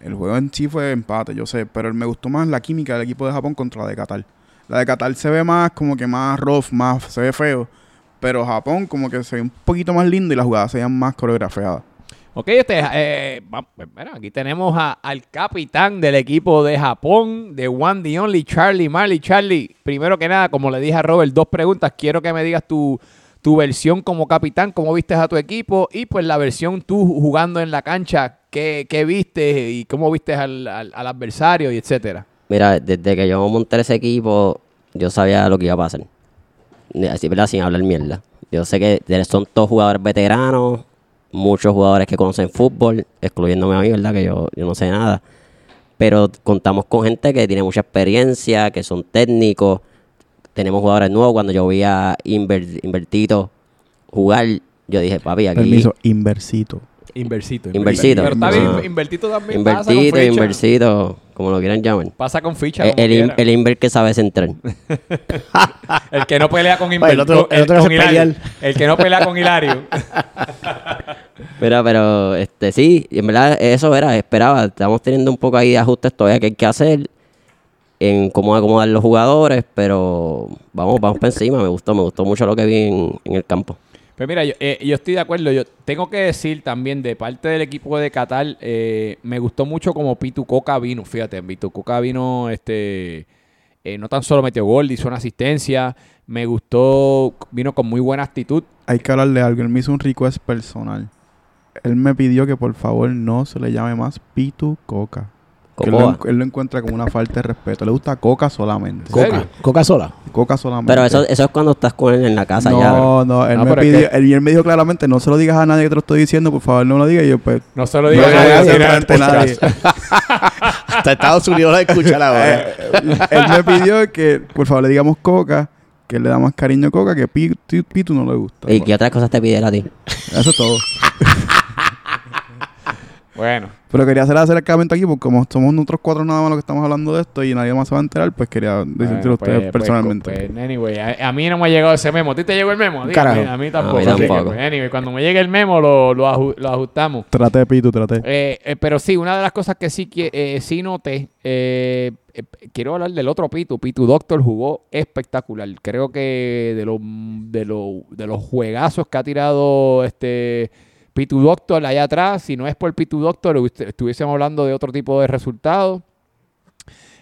El juego en sí fue empate, yo sé, pero me gustó más la química del equipo de Japón contra la de Qatar. La de Qatar se ve más como que más rough, más se ve feo, pero Japón como que se ve un poquito más lindo y las jugadas se veían más coreografiadas. Ok, este, eh, pues, aquí tenemos a- al capitán del equipo de Japón, de One the Only, Charlie Marley. Charlie, primero que nada, como le dije a Robert, dos preguntas. Quiero que me digas tu, tu versión como capitán, cómo viste a tu equipo y pues la versión tú jugando en la cancha, qué, qué viste y cómo viste al, al- al adversario y etcétera. Mira, desde que yo monté ese equipo, yo sabía lo que iba a pasar. Así, ¿verdad? Sin hablar mierda. Yo sé que son todos jugadores veteranos, muchos jugadores que conocen fútbol, excluyéndome a mí, ¿verdad? Que yo, yo no sé nada. Pero contamos con gente que tiene mucha experiencia, que son técnicos. Tenemos jugadores nuevos. Cuando yo vi a Inver- Invertito jugar, yo dije, papi, aquí... Permiso, inversito. Inversito. Inversito. Pero está bien, Ah. invertito también pasa con Invertito, inversito, como lo quieran llamar. Pasa con ficha. El, el, in- el Inver que sabe centrar. El que no pelea con Oye, Inver- el otro- el otro con es Hilario. El que no pelea con Hilario. Mira, pero este sí, en verdad eso era, esperaba. Estamos teniendo un poco ahí de ajustes todavía que hay que hacer en cómo acomodar los jugadores, pero vamos, vamos para encima. Me gustó, me gustó mucho lo que vi en, en el campo. Pues mira, yo, eh, yo estoy de acuerdo. Yo tengo que decir también de parte del equipo de Qatar, eh, me gustó mucho como Pitu Coca vino. Fíjate, Pitu Coca vino, este, eh, no tan solo metió gol, hizo una asistencia. Me gustó, vino con muy buena actitud. Hay que hablarle algo. Él me hizo un request personal. Él me pidió que por favor no se le llame más Pitu Coca. Que él, lo, él lo encuentra como una falta de respeto. Le gusta Coca solamente. Coca, Coca sola. Coca solamente. Pero eso, eso es cuando estás con él en la casa no, ya. no, él No, me pero es pidió, que- él, él me dijo claramente, no se lo digas a nadie que te lo estoy diciendo, por favor no lo digas. Y yo, pues, No se lo no digas se a lo nadie, nadie. podcast. Hasta Estados Unidos la escucha la Eh, él me pidió que por favor le digamos Coca, que él le da más cariño a Coca, que Pitu, Pitu no le gusta. ¿Y qué otras cosas te pide él a ti? Eso es todo. Bueno, Pero quería hacer acercamiento aquí porque como somos nosotros cuatro nada más los que estamos hablando de esto y nadie más se va a enterar, pues quería decirte bueno, a ustedes pues, personalmente. pues, pues, anyway, a, a mí no me ha llegado ese memo. ¿A ti te llegó el memo? Carajo. a mí tampoco. A mí tampoco. pues, anyway, cuando me llegue el memo lo, lo, aju- lo ajustamos. Trate de Pitu, trate. Eh, eh, pero sí, una de las cosas que sí, que, eh, sí noté, eh, eh, quiero hablar del otro Pitu. Pitu Doctor jugó espectacular. Creo que de, los de, los de los juegazos que ha tirado este Pitu Doctor allá atrás, si no es por Pitu Doctor, estu- estuviésemos hablando de otro tipo de resultados.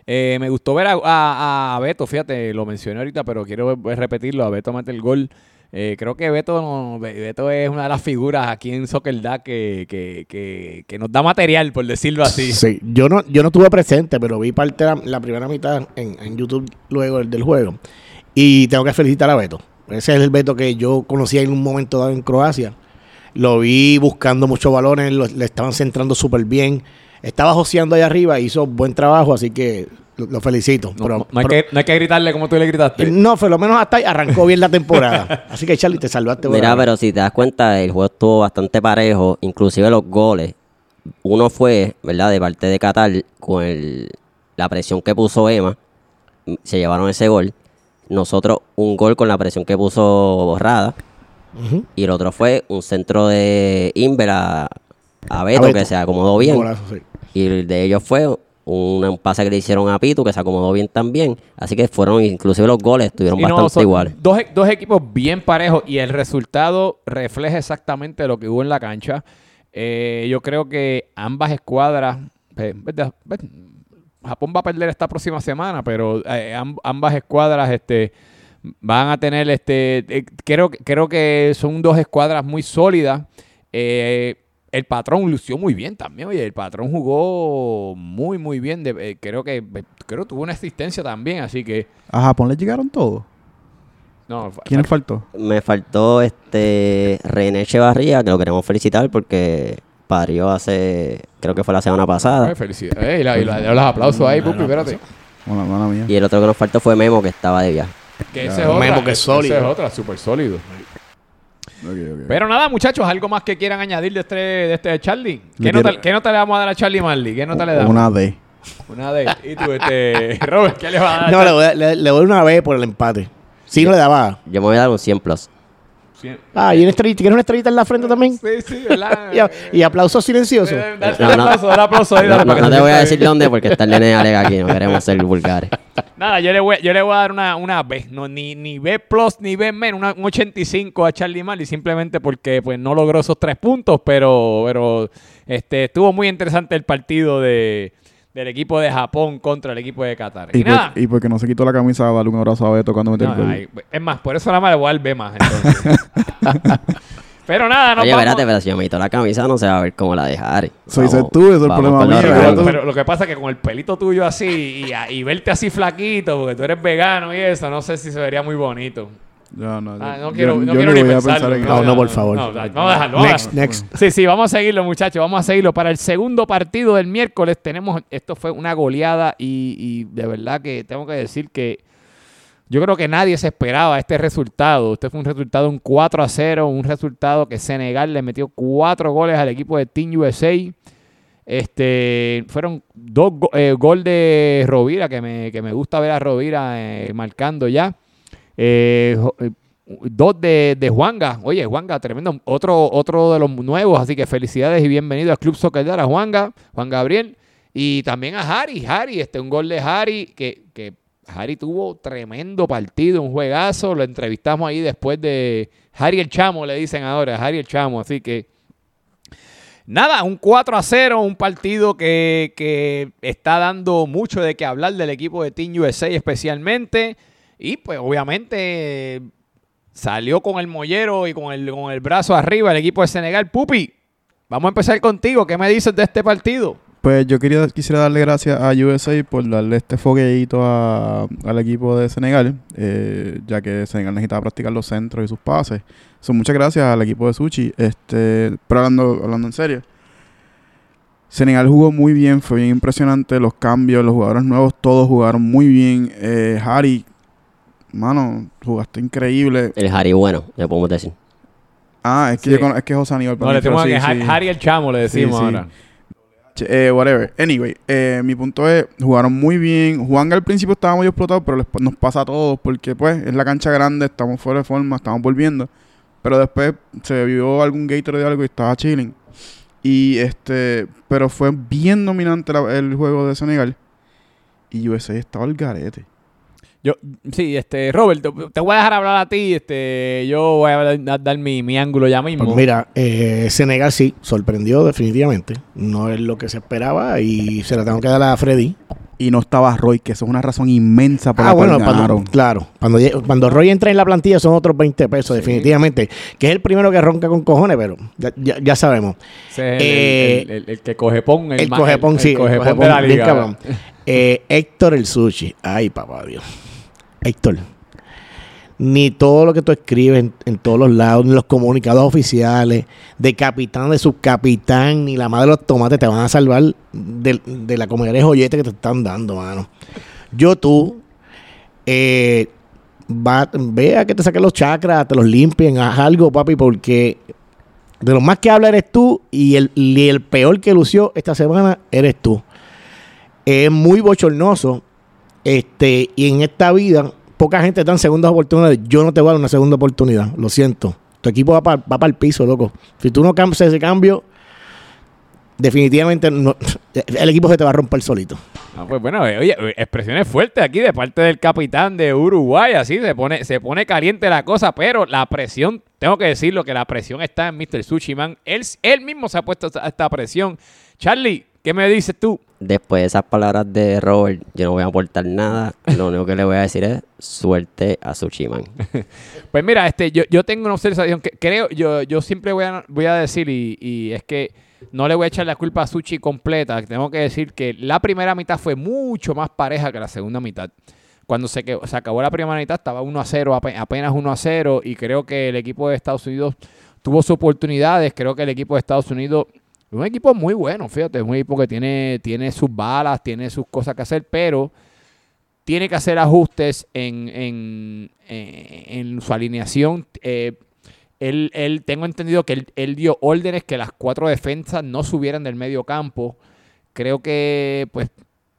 Eh, me gustó ver a, Beto, fíjate, lo mencioné ahorita, pero quiero repetirlo, a Beto mete el gol. Eh, creo que Beto, Beto es una de las figuras aquí en Soccer Da que, que, que, nos da material, por decirlo así. Sí, yo no, yo no estuve presente, pero vi parte de la, primera mitad en, YouTube luego del, del juego. Y tengo que felicitar a Beto. Ese es el Beto que yo conocía en un momento dado en Croacia. Lo vi buscando muchos balones, lo- le estaban centrando súper bien. Estaba joseando allá arriba, hizo buen trabajo, así que lo, lo felicito. No, Pero- no- no hay pero- que, no hay que gritarle como tú le gritaste. no, por lo menos hasta ahí arrancó bien la temporada. Así que Charlie, te salvaste. Mira, ahí. pero si te das cuenta, el juego estuvo bastante parejo, inclusive los goles. Uno fue, ¿verdad? De parte de Qatar, con el- la presión que puso Emma, se llevaron ese gol. Nosotros un gol con la presión que puso Borrada. Y el otro fue un centro de Inver a, a Beto, A Beto. que se acomodó bien. Golazo, sí. Y el de ellos fue un, un pase que le hicieron a Pitu, que se acomodó bien también. Así que fueron, inclusive los goles estuvieron bastante iguales. Dos, e- dos equipos bien parejos y el resultado refleja exactamente lo que hubo en la cancha. Eh, yo creo que ambas escuadras, eh, verdad, ve- Japón va a perder esta próxima semana, pero eh, amb- ambas escuadras este, van a tener, este, eh, creo, que- creo que son dos escuadras muy sólidas. Eh, el patrón lució muy bien también, oye, el patrón jugó muy, muy bien. de- eh, creo que creo tuvo una asistencia también, así que A Japón le llegaron todos. no, ¿Quién le faltó? Me faltó este René Echevarría, que lo queremos felicitar porque parió hace, creo que fue la semana pasada. Ay, felicidades. La- y la- los aplausos ahí, Pupi, espérate. Bueno, mala mía. Y el otro que nos faltó fue Memo, que estaba de viaje. Que ese es otra. Memo, que es sólido. ese es otra, súper sólido. Pero nada, muchachos, algo más que quieran añadir de este, de este Charlie. ¿Qué nota, quiero- ¿Qué nota le vamos a dar a Charlie Marley? ¿Qué nota le damos? Una D. Una de. ¿Y tú, este, Robert, qué le vas a dar? a No, le voy, a- le, le doy una B por el empate. Si no le daba. Yo me voy a dar un 100 plus. Ah, y una estrellita. ¿Quieres una estrellita en la frente también? Sí, sí, ¿verdad? Y. Eh, Dale No, no. aplauso, dale aplauso ahí, No, te voy a decir dónde porque está el nene de Alega aquí. No queremos ser vulgares. Nada, yo le voy, yo le voy a dar una, una B. No, ni, ni B plus ni B menos, una- un 85 a Charlie Marley, simplemente porque pues no logró esos tres puntos, pero, pero este, estuvo muy interesante el partido de, del equipo de Japón contra el equipo de Qatar. Y, Y, por- nada. y porque no se quitó la camisa, dale un abrazo a Beto cuando mete no, el gol. ay, es más, por eso nada más le voy a dar B más. entonces. pero nada, no Oye, espérate, pero si yo me quito la camisa no se va a ver como la de Harry. Soy ser tú, eso es el problema mío. ¿verdad? Pero lo que pasa es que con el pelito tuyo así y, y verte así flaquito, porque tú eres vegano y eso, no sé si se vería muy bonito. Ya, no, Ah, yo- no quiero, yo- no yo quiero ni ni voy a pensar en No, no, por favor. No, vamos a dejarlo. Next, next. Sí, sí, vamos a seguirlo, muchachos. Vamos a seguirlo. Para el segundo partido del miércoles tenemos, esto fue una goleada y, y de verdad que tengo que decir que yo creo que nadie se esperaba este resultado. Este fue un resultado un 4 a 0, un resultado que Senegal le metió cuatro goles al equipo de Team USA. Este, fueron dos go- eh, gol de Rovira, que me, que me gusta ver a Rovira eh, marcando ya. Eh, eh, dos de, de Juanga. Oye, Juanga, tremendo. Otro, otro de los nuevos. Así que felicidades y bienvenido al Club Soccer a Juanga, Juan Gabriel. Y también a Harry. Harry, este, un gol de Harry que, que Harry tuvo tremendo partido, un juegazo. Lo entrevistamos ahí después de Harry el Chamo, le dicen ahora, Harry el Chamo. Así que nada, un 4 a 0, un partido que, que está dando mucho de qué hablar del equipo de Team USA especialmente. Y pues obviamente salió con el mollero y con el, con el brazo arriba el equipo de Senegal. Pupi, vamos a empezar contigo. ¿Qué me dices de este partido? Pues yo quería, quisiera darle gracias a USA por darle este fogueito al equipo de Senegal, eh, ya que Senegal necesitaba practicar los centros y sus pases. So, muchas gracias al equipo de Suchi. Este, pero hablando, hablando en serio, Senegal jugó muy bien, fue bien impresionante los cambios, los jugadores nuevos, todos jugaron muy bien. Eh, Harry, mano, jugaste increíble. El Harry bueno, le podemos decir. Ah, es que, Sí. yo es que José Aníbal. para No, mí le tenemos así, que Har- sí. Harry el Chamo, le decimos Sí, sí. ahora. Eh, whatever. Anyway, eh, mi punto es, jugaron muy bien. Juan al principio estaba muy explotado, pero les nos pasa a todos porque pues es la cancha grande, estamos fuera de forma, estamos volviendo. Pero después se vio algún gator de algo y estaba chilling. Y este, pero fue bien dominante la- el juego de Senegal. Y USA estaba el garete. Yo, sí, este, Robert, te, te voy a dejar hablar a ti. Este, yo voy a dar, dar mi, mi ángulo ya mismo. Pues mira, eh, Senegal sí, sorprendió definitivamente. No es lo que se esperaba y se la tengo que dar a Freddy. Y no estaba Roy, que eso es una razón inmensa por Ah, la cual bueno, cuando, ganaron. claro. Cuando, cuando Roy entra en la plantilla son otros 20 pesos, definitivamente. Que es el primero que ronca con cojones, pero ya, ya- ya sabemos. Ese es el, Eh, el- el- el que coge pon. El, ma- cogepón, el- sí. El cogepón de la liga. cabrón. Eh, Héctor el sushi. Ay, papá Dios. Héctor. Ni todo lo que tú escribes en, todos los lados, ni los comunicados oficiales, de capitán, de subcapitán, ni la madre de los tomates te van a salvar de, la comunidad de joyete que te están dando, mano. Yo tú, eh, va, ve a que te saquen los chakras, te los limpien, haz algo, papi, porque de lo más que habla eres tú y el, y el peor que lució esta semana eres tú. Es muy bochornoso. Este, y en esta vida, poca gente dan segundas oportunidades. Yo no te voy a dar una segunda oportunidad. Lo siento. Tu equipo va para el piso, loco. Si tú no cambias ese cambio, definitivamente el equipo se te va a romper solito. Ah, pues bueno, eh, oye, eh, expresiones fuertes aquí de parte del capitán de Uruguay, así se pone, se pone caliente la cosa, pero la presión, tengo que decirlo, que la presión está en Mr. Sushi Man. Él, él mismo se ha puesto esta presión. Charlie, ¿qué me dices tú? Después de esas palabras de Robert, yo no voy a aportar nada. Lo único que le voy a decir es suerte a Suchiman. Pues mira, este, yo, yo tengo una observación que creo, yo, yo siempre voy a, voy a decir, y, y es que no le voy a echar la culpa a Suchi completa. Tengo que decir que la primera mitad fue mucho más pareja que la segunda mitad. Cuando se, que- se acabó la primera mitad estaba 1 a 0, ape- apenas 1 a 0, y creo que el equipo de Estados Unidos tuvo sus oportunidades. Creo que el equipo de Estados Unidos un equipo muy bueno, fíjate, es un equipo que tiene, tiene sus balas, tiene sus cosas que hacer, pero tiene que hacer ajustes en, en, en- su alineación. Eh, él, él- tengo entendido que él, él dio órdenes que las cuatro defensas no subieran del medio campo. Creo que, pues,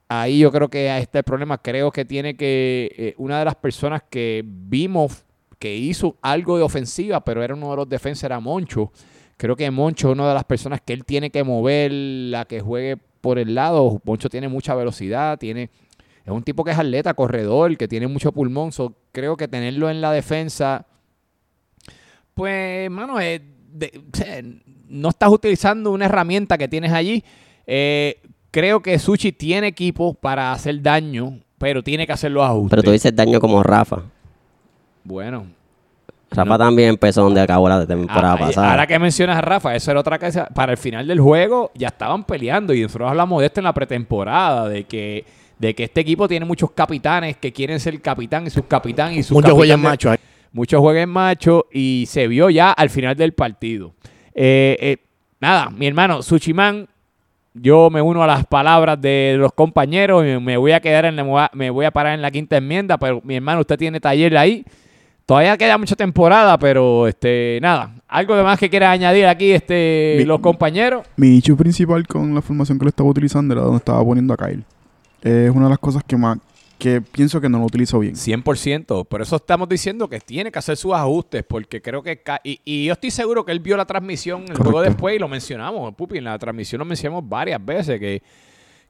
ahí yo creo que ahí está el problema. Creo que tiene que, eh, una de las personas que vimos que hizo algo de ofensiva, pero era uno de los defensas, era Moncho. Creo que Moncho es una de las personas que él tiene que mover, la que juegue por el lado. Moncho tiene mucha velocidad, tiene es un tipo que es atleta, corredor, que tiene mucho pulmón. So, creo que tenerlo en la defensa, pues, mano, eh, de- no estás utilizando una herramienta que tienes allí. Eh, creo que Sushi tiene equipo para hacer daño, pero tiene que hacer los ajustes. Pero tú dices daño como Rafa. Bueno, Rafa también empezó donde acabó la temporada Ah, pasada. Ahora que mencionas a Rafa, eso era otra cosa. Para el final del juego ya estaban peleando y nosotros hablamos de esto en la pretemporada, de que, de que este equipo tiene muchos capitanes que quieren ser capitán y subcapitán y sus Muchos capitanes- machos ahí. Muchos juegos machos y se vio ya al final del partido. Eh, eh, nada, mi hermano Suchiman, yo me uno a las palabras de los compañeros y me voy a quedar en la, me voy a parar en la quinta enmienda, pero mi hermano, usted tiene taller ahí. Todavía queda mucha temporada, pero este, nada. Algo de más que quiera añadir aquí este, Mi- los compañeros. Mi issue principal con la formación que le estaba utilizando era donde estaba poniendo a Kyle. Es una de las cosas que más que pienso que no lo utilizo bien. 100%. Por eso estamos diciendo que tiene que hacer sus ajustes, porque creo que... Y, y yo estoy seguro que él vio la transmisión, el juego después, y lo mencionamos, Pupi, en la transmisión lo mencionamos varias veces, que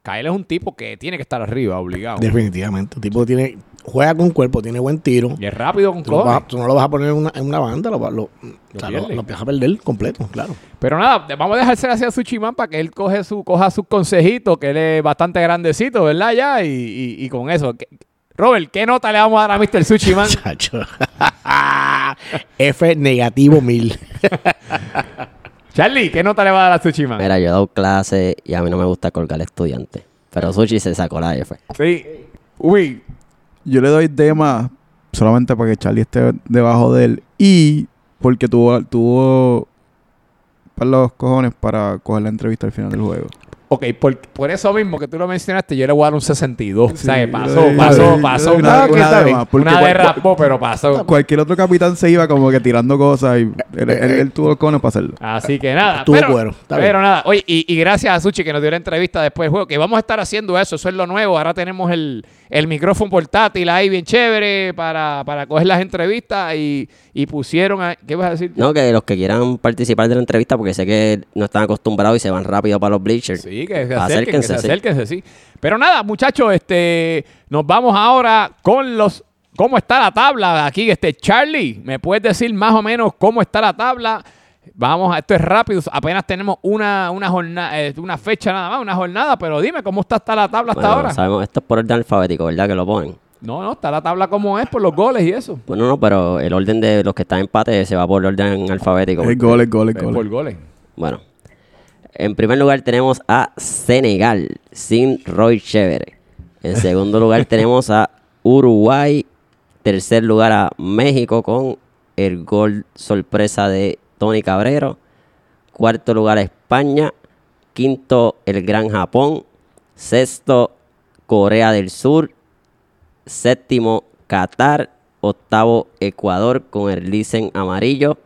Kyle es un tipo que tiene que estar arriba, obligado. Definitivamente. El tipo tiene, juega con cuerpo, tiene buen tiro. Y es rápido con Tú, vas- tú no lo vas a poner en una, en una banda, lo, lo, o sea, lo, lo vas a perder completo, claro. Pero nada, vamos a dejárselo hacia Suchiman para que él coge su, coja sus consejitos, que él es bastante grandecito, ¿verdad? Ya, y, y- y con eso. ¿qué- Robert, ¿qué nota le vamos a dar a Mr. Suchiman? Chacho. F negativo mil. Charlie, ¿qué nota le va a dar a Suchiman? Mira, yo he dado clase y a mí no me gusta colgar estudiantes. Pero Sushi se sacó la F. Sí. Uy, Yo le doy D más solamente para que Charlie esté debajo de él y porque tuvo, tuvo para los cojones para coger la entrevista al final del juego. Ok, por, por eso mismo que tú lo mencionaste, yo le voy a dar un 62. o sea, que Sí, pasó, pasó, pasó. Una, una- una de pero pasó. Cualquier otro capitán se iba como que tirando cosas y él, él- él tuvo los cojones para hacerlo. Así que nada. Estuvo pero, bueno, está pero nada. Oye, y, y gracias a Suchi que nos dio la entrevista después del juego, que vamos a estar haciendo eso. Eso es lo nuevo. Ahora tenemos el, el micrófono portátil ahí bien chévere para, para coger las entrevistas y, y pusieron... a- ¿Qué vas a decir? No, que los que quieran participar de la entrevista, porque sé que no están acostumbrados y se van rápido para los bleachers. Sí, que se acerquen, Acérquense, que se sí. acérquense, sí. Pero nada, muchachos, este, nos vamos ahora con los... ¿Cómo está la tabla aquí? Este, Charlie, ¿me puedes decir más o menos cómo está la tabla? Vamos, a- esto es rápido, apenas tenemos una, una jornada, una fecha nada más, una jornada, pero dime cómo está, está la tabla hasta Bueno, ahora. sabemos, esto es por orden alfabético, ¿verdad? Que lo ponen. No, no, está la tabla como es por los goles y eso. Bueno, no, pero el orden de los que están en empate se va por orden alfabético. El gol, el gol, el Eh, gol. Por goles. Bueno, en primer lugar tenemos a Senegal sin Roy Chévere. En segundo lugar tenemos a Uruguay. Tercer lugar a México con el gol sorpresa de Tony Cabrero. Cuarto lugar a España. Quinto el Gran Japón. Sexto Corea del Sur. Séptimo Qatar. Octavo Ecuador con el licen amarillo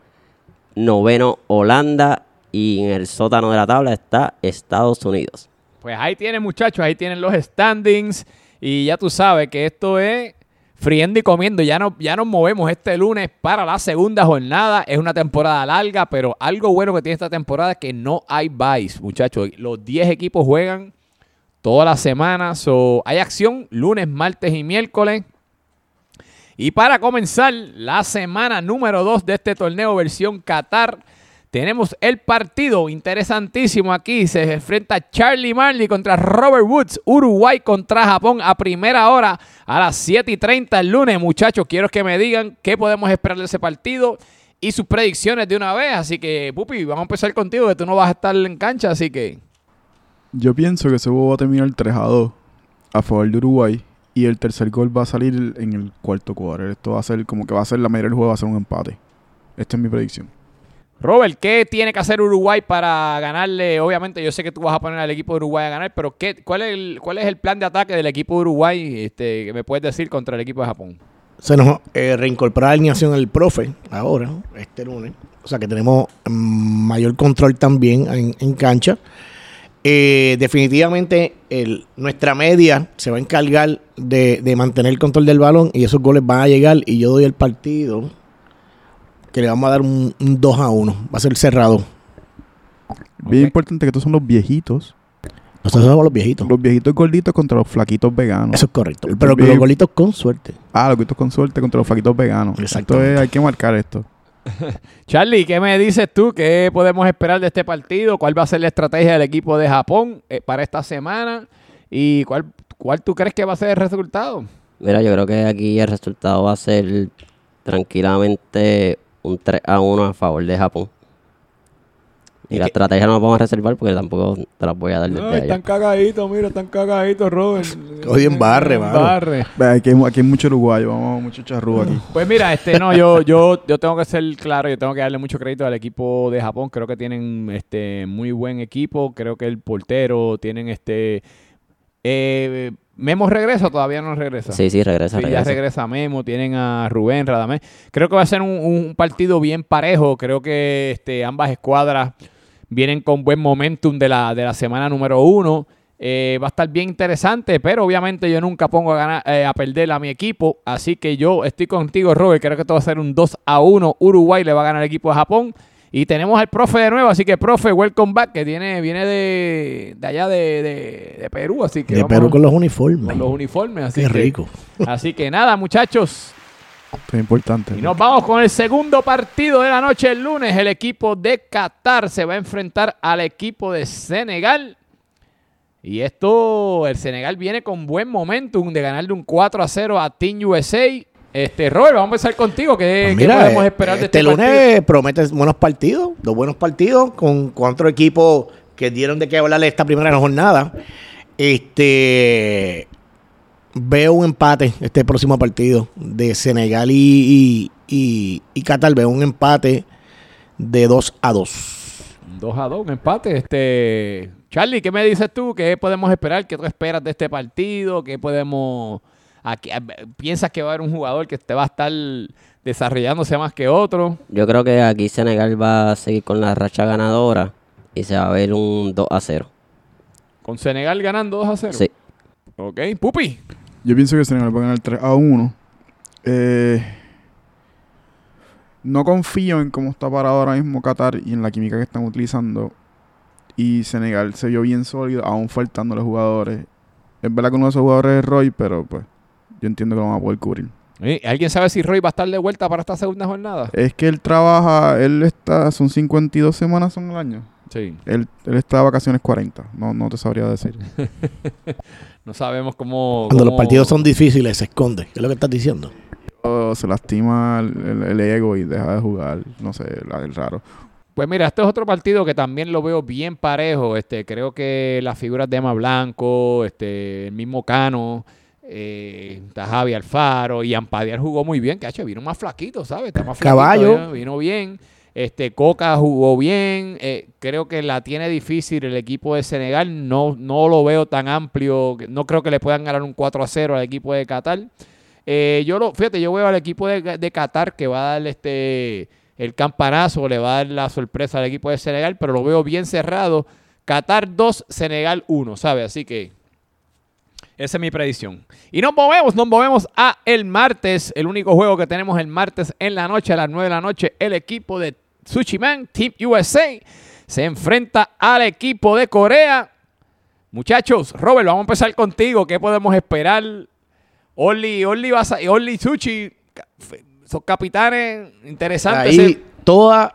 noveno Holanda y en el sótano de la tabla está Estados Unidos. Pues ahí tienen, muchachos, ahí tienen los standings. Y ya tú sabes que esto es friendo y comiendo. Ya, no, ya nos movemos este lunes para la segunda jornada. Es una temporada larga, pero algo bueno que tiene esta temporada es que no hay buys, muchachos. Los 10 equipos juegan todas las semanas. So, hay acción lunes, martes y miércoles. Y para comenzar la semana número 2 de este torneo versión Qatar, tenemos el partido interesantísimo aquí. Se enfrenta Charlie Marley contra Robert Woods. Uruguay contra Japón a primera hora a las 7 y 30 el lunes. Muchachos, quiero que me digan qué podemos esperar de ese partido y sus predicciones de una vez. Así que, Pupi, vamos a empezar contigo, que tú no vas a estar en cancha, así que... Yo pienso que ese va a terminar 3 a 2 a favor de Uruguay. Y el tercer gol va a salir en el cuarto cuadro. Esto va a ser como que va a ser la mayoría del juego, va a ser un empate. Esta es mi predicción. Robert, ¿qué tiene que hacer Uruguay para ganarle? Obviamente, yo sé que tú vas a poner al equipo de Uruguay a ganar, pero ¿qué, cuál, es el, ¿cuál es el plan de ataque del equipo de Uruguay este, que me puedes decir contra el equipo de Japón? Se nos eh, reincorpora la alineación el profe ahora, este lunes. O sea que tenemos mm, mayor control también en, en cancha. Eh, definitivamente el- nuestra media se va a encargar de, de mantener el control del balón y esos goles van a llegar y yo doy el partido que le vamos a dar un, un 2 a 1. Va a ser cerrado. Bien importante que estos son los viejitos. Nosotros somos los viejitos. Los viejitos gorditos contra los flaquitos veganos. Eso es correcto. Pero los golitos con suerte. Ah, los gorditos con suerte contra los flaquitos veganos. Esto Exactamente. es, hay que marcar esto. Charlie, ¿qué me dices tú? ¿Qué podemos esperar de este partido? ¿Cuál va a ser la estrategia del equipo de Japón eh, para esta semana? ¿Y cuál, cuál tú crees que va a ser el resultado? Mira, yo creo que aquí el resultado va a ser tranquilamente un 3 a 1 a favor de Japón. Y, ¿Y la qué- estrategia no la vamos a reservar porque tampoco te la voy a dar desde allá. cagaditos, mira, están cagaditos, Robert. Oye, en barre, mano. barre. Aquí hay, aquí hay mucho uruguayo, vamos, mucho charrúa aquí. Pues mira, este, no, yo, yo, yo tengo que ser claro, yo tengo que darle mucho crédito al equipo de Japón. Creo que tienen este muy buen equipo. Creo que el portero tienen este. Eh, Memo regresa o todavía no regresa. Sí, sí, regresa, Sí, ya regresa. regresa Memo, tienen a Rubén, Radamés. Creo que va a ser un, un partido bien parejo. Creo que este, ambas escuadras vienen con buen momentum de la, de la semana número uno. Eh, va a estar bien interesante, pero obviamente yo nunca pongo a, ganar, eh, a perder a mi equipo. Así que yo estoy contigo, Robert. Creo que esto va a ser un 2 a 1. Uruguay le va a ganar el equipo de Japón. Y tenemos al profe de nuevo, así que profe, welcome back, que tiene, viene de, de allá de, de- de Perú, así que De vamos Perú con los uniformes. con los uniformes. Así Qué que- rico. Así que nada, muchachos. Es importante. Y nos vamos con el segundo partido de la noche el lunes. El equipo de Qatar se va a enfrentar al equipo de Senegal. Y esto, el Senegal viene con buen momentum de ganarle un 4 a 0 a Team USA. Este, Robert, vamos a empezar contigo. ¿Qué, Pues qué podemos eh, esperar de este, este, lunes partido? promete buenos partidos, dos buenos partidos con cuatro equipos que dieron de qué hablarle esta primera jornada. Este veo un empate este próximo partido de Senegal y, y, y, y Qatar. Veo un empate de 2 a 2. 2 a 2, un empate. Este, Charlie, ¿qué me dices tú? ¿Qué podemos esperar? ¿Qué tú esperas de este partido? ¿Qué podemos... Aquí, ¿Piensas que va a haber un jugador que te va a estar desarrollándose más que otro? Yo creo que aquí Senegal va a seguir con la racha ganadora y se va a ver un 2 a 0. Con Senegal ganando 2 a 0. Sí. Ok, Pupi. Yo pienso que Senegal va a ganar 3 a 1. Eh, no confío en cómo está parado ahora mismo Qatar y en la química que están utilizando. Y Senegal se vio bien sólido, aún faltándole jugadores. Es verdad que uno de esos jugadores es Roy, pero pues yo entiendo que lo van a poder cubrir. ¿Alguien sabe si Roy va a estar de vuelta para esta segunda jornada? Es que él trabaja, él está, son 52 semanas son el año. Sí. Él, él está de vacaciones 40. No, no te sabría decir. No sabemos cómo... Cuando los partidos son difíciles, se esconde. ¿Qué es lo que estás diciendo? Se lastima el, el- el ego y deja de jugar. No sé, la- el raro. Pues mira, este es otro partido que también lo veo bien parejo. Este, creo que las figuras de Emma Blanco, este, el mismo Cano, eh, está Javi Alfaro y Ampadiar jugó muy bien. Que hecho, vino más flaquito, ¿sabes? Está más flaquito, Caballo. ya, vino bien. Este, Coca jugó bien. eh, creo que la tiene difícil el equipo de Senegal. No, no lo veo tan amplio. No creo que le puedan ganar un 4 a 0 al equipo de Qatar. Eh, yo lo, fíjate, yo veo al equipo de, de Qatar que va a dar este el campanazo, le va a dar la sorpresa al equipo de Senegal, pero lo veo bien cerrado. Qatar 2, Senegal 1, ¿sabes? Así que esa es mi predicción. Y nos movemos, nos movemos a el martes, el único juego que tenemos el martes en la noche, a las 9 de la noche, el equipo de Tsuchiman, Team USA, se enfrenta al equipo de Corea. Muchachos, Robert, vamos a empezar contigo. ¿Qué podemos esperar? Oli, Oli, vas a- Oli Tsuchi, ca- f- son capitanes interesantes. Ahí todas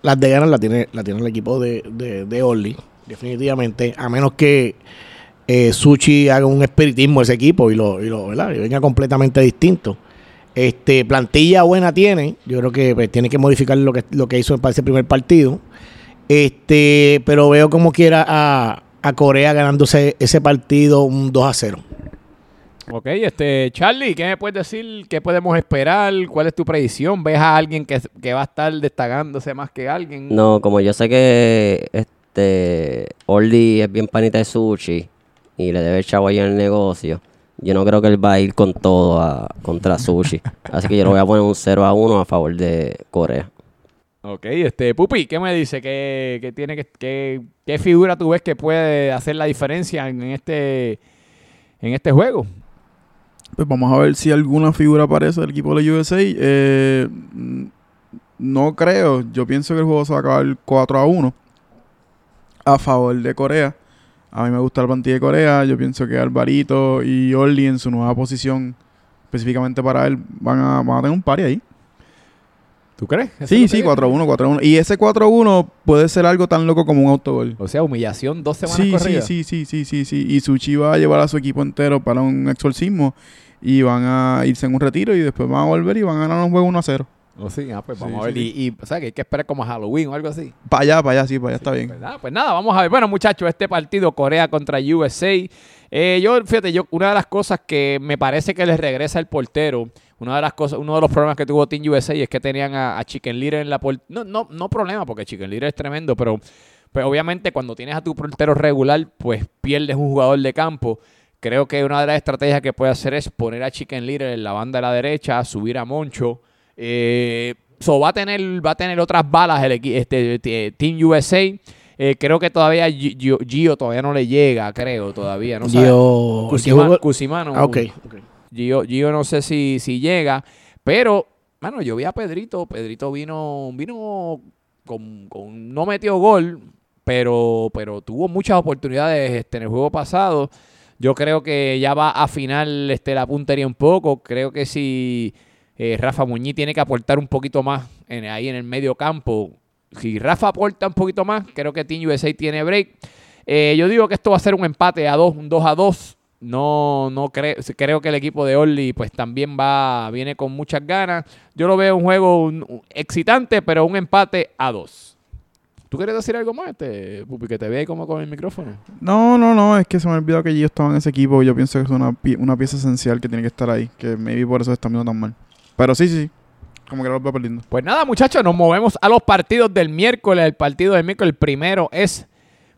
las de ganas la tiene, la tiene el equipo de, de, de Orly, definitivamente. A menos que eh, Suchi haga un espiritismo ese equipo y lo, y lo ¿verdad? y venga completamente distinto. Este, plantilla buena tiene. Yo creo que pues, tiene que modificar lo que, lo que hizo para ese primer partido. Este, pero veo como quiera a, a Corea ganándose ese partido un 2 a 0. Ok, este, Charlie, ¿qué me puedes decir? ¿Qué podemos esperar? ¿Cuál es tu predicción? ¿Ves a alguien que, que va a estar destacándose más que alguien? No, como yo sé que este Orly es bien panita de sushi y le debe el chavo ahí en el negocio, yo no creo que él va a ir con todo a, contra sushi. Así que yo le voy a poner un 0 a 1 a favor de Corea. Ok, este, Pupi, ¿qué me dice? ¿Qué, qué tiene que, qué, qué figura tú ves que puede hacer la diferencia en este, en este juego? Pues vamos a ver si alguna figura aparece del equipo de la USA. Eh, no creo. Yo pienso que el juego se va a acabar 4 a 1 a favor de Corea. A mí me gusta el plantilla de Corea. Yo pienso que Alvarito y Orly en su nueva posición, específicamente para él, van a, van a tener un pari ahí. ¿Tú crees? ¿Eso Sí, sí, lo que 4-1, 4-1. Y ese 4-1 puede ser algo tan loco como un autogol. O sea, humillación dos semanas Sí, sí, corridas. sí, sí, sí, sí, sí. Y Suchi va a llevar a su equipo entero para un exorcismo y van a irse en un retiro y después van a volver y van a ganar un juego 1 0. O sí, ah, pues Sí, vamos a ver. sí, Y, y, o sea, que hay que esperar como Halloween o algo así. Para allá, para allá, sí, para allá está bien. ¿Verdad? Pues nada, vamos a ver. Bueno, muchachos, este partido Corea contra USA. eh, yo, fíjate, yo, una de las cosas que me parece que les regresa el portero, una de las cosas, uno de los problemas que tuvo Team USA es que tenían a, a Chicken Little en la portería. No, no, no problema, porque Chicken Little es tremendo, pero, pero obviamente cuando tienes a tu portero regular, pues pierdes un jugador de campo. Creo que una de las estrategias que puede hacer es poner a Chicken Little en la banda de la derecha, subir a Moncho. Eh, so va a tener, va a tener otras balas el este, este, Team USA. Eh, creo que todavía Gi- Gio, Gio todavía no le llega, creo, todavía. No. Gio- Cusima- Gio- Cusimano. Ah, ok. ok. Gio, Gio no sé si, si llega, pero, bueno, yo vi a Pedrito. Pedrito vino, vino con, con- no metió gol, pero, pero tuvo muchas oportunidades este, en el juego pasado. Yo creo que ya va a afinar este, la puntería un poco. Creo que si eh, Rafa Muñiz tiene que aportar un poquito más ahí en el medio campo. Si Rafa aporta un poquito más, creo que Team USA tiene break. Eh, yo digo que esto va a ser un empate a dos, un 2 a 2. No, no creo, creo que el equipo de Orly pues también va, viene con muchas ganas. Yo lo veo un juego excitante, pero un empate a dos. ¿Tú quieres decir algo más, este, Pupi, que te ve como con el micrófono? No, no, no, es que se me olvidó que Gio estaba en ese equipo y yo pienso que es una, pi- una pieza esencial que tiene que estar ahí, que maybe por eso está viendo tan mal. Pero sí, sí, sí. Como que lo veo perdiendo. Pues nada, muchachos, nos movemos a los partidos del miércoles. El partido del miércoles, el primero es